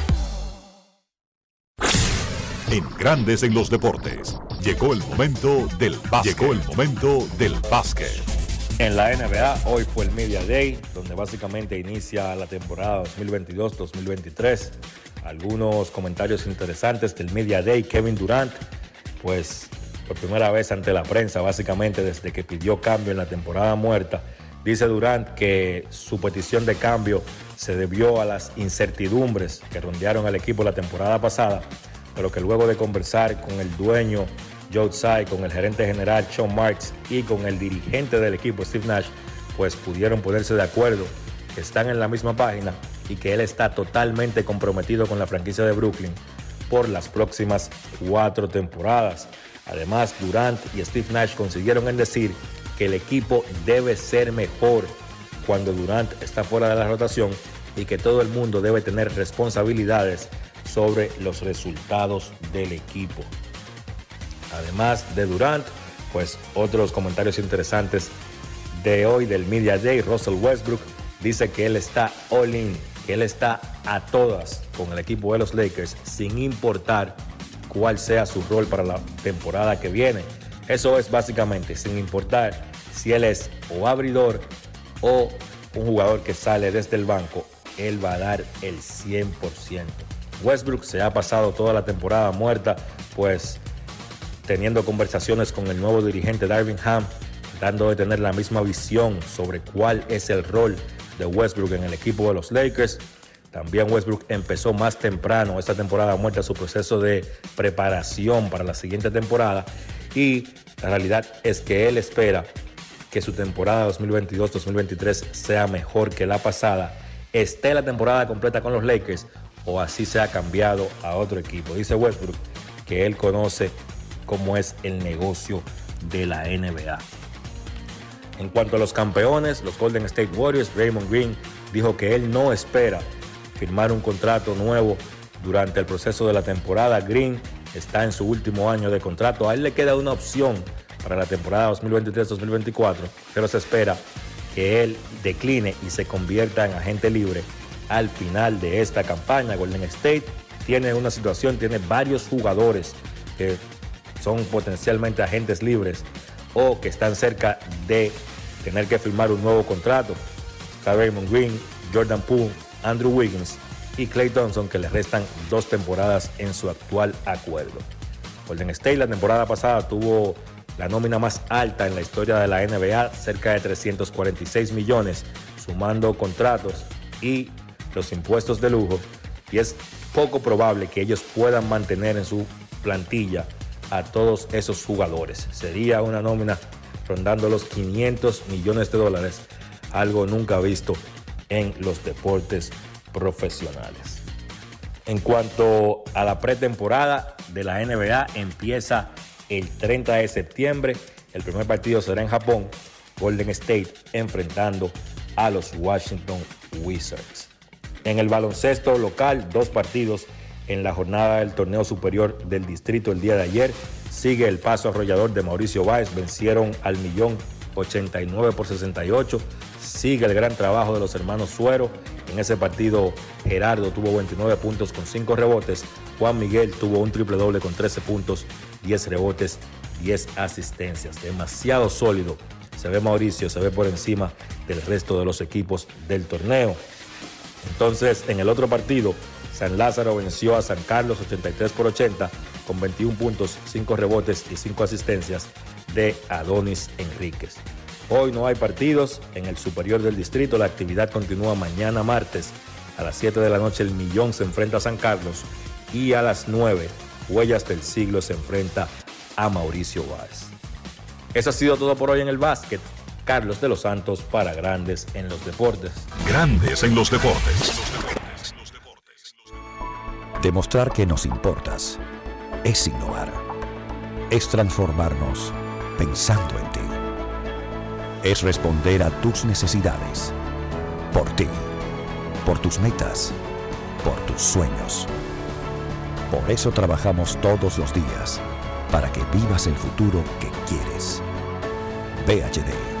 En Grandes en los Deportes, llegó el momento del básquet. Llegó el momento del básquet. En la NBA, hoy fue el Media Day, donde básicamente inicia la temporada 2022-2023. Algunos comentarios interesantes del Media Day. Kevin Durant, pues por primera vez ante la prensa, básicamente desde que pidió cambio en la temporada muerta, dice Durant que su petición de cambio se debió a las incertidumbres que rondearon al equipo la temporada pasada, pero que luego de conversar con el dueño Joe Tsai, con el gerente general Sean Marks y con el dirigente del equipo Steve Nash, pues pudieron ponerse de acuerdo, que están en la misma página y que él está totalmente comprometido con la franquicia de Brooklyn por las próximas cuatro temporadas. Además, Durant y Steve Nash consiguieron en decir que el equipo debe ser mejor cuando Durant está fuera de la rotación y que todo el mundo debe tener responsabilidades sobre los resultados del equipo. Además de Durant, pues otros comentarios interesantes de hoy del Media Day, Russell Westbrook dice que él está all in, que él está a todas con el equipo de los Lakers sin importar cuál sea su rol para la temporada que viene. Eso es básicamente sin importar si él es o abridor o un jugador que sale desde el banco, él va a dar el 100%. Westbrook se ha pasado toda la temporada muerta, pues teniendo conversaciones con el nuevo dirigente Darvin Ham, dando de tener la misma visión sobre cuál es el rol de Westbrook en el equipo de los Lakers. También Westbrook empezó más temprano esta temporada muerta su proceso de preparación para la siguiente temporada y la realidad es que él espera que su temporada 2022-2023 sea mejor que la pasada, esté la temporada completa con los Lakers o así sea cambiado a otro equipo. Dice Westbrook que él conoce cómo es el negocio de la NBA. En cuanto a los campeones, los Golden State Warriors, Raymond Green dijo que él no espera firmar un contrato nuevo durante el proceso de la temporada. Green está en su último año de contrato. A él le queda una opción para la temporada 2023-2024, pero se espera que él decline y se convierta en agente libre al final de esta campaña. Golden State tiene una situación, tiene varios jugadores que son potencialmente agentes libres o que están cerca de tener que firmar un nuevo contrato. Está Raymond Green, Jordan Poole, Andrew Wiggins y Clay Thompson que le restan dos temporadas en su actual acuerdo. Golden State la temporada pasada tuvo la nómina más alta en la historia de la NBA, cerca de 346 millones, sumando contratos y los impuestos de lujo. Y es poco probable que ellos puedan mantener en su plantilla a todos esos jugadores. Sería una nómina rondando los 500 millones de dólares, algo nunca visto en los deportes profesionales. En cuanto a la pretemporada de la NBA, empieza el 30 de septiembre. El primer partido será en Japón. Golden State enfrentando a los Washington Wizards. En el baloncesto local, dos partidos en la jornada del torneo superior del distrito el día de ayer. Sigue el paso arrollador de Mauricio Báez, vencieron al millón 89 por 68. Sigue el gran trabajo de los hermanos Suero. En ese partido Gerardo tuvo 29 puntos con 5 rebotes. Juan Miguel tuvo un triple doble con 13 puntos, 10 rebotes, 10 asistencias. Demasiado sólido. Se ve Mauricio, se ve por encima del resto de los equipos del torneo. Entonces, en el otro partido, San Lázaro venció a San Carlos 83 por 80 con 21 puntos, 5 rebotes y 5 asistencias de Adonis Enríquez. Hoy no hay partidos en el superior del distrito. La actividad continúa mañana martes. A las 7 de la noche el Millón se enfrenta a San Carlos y a las 9 Huellas del Siglo se enfrenta a Mauricio Báez. Eso ha sido todo por hoy en el básquet. Carlos de los Santos para Grandes en los Deportes. Grandes en los Deportes. Demostrar que nos importas es innovar. Es transformarnos pensando en ti. Es responder a tus necesidades. Por ti. Por tus metas tus sueños. Por eso trabajamos todos los días, para que vivas el futuro que quieres. VHD,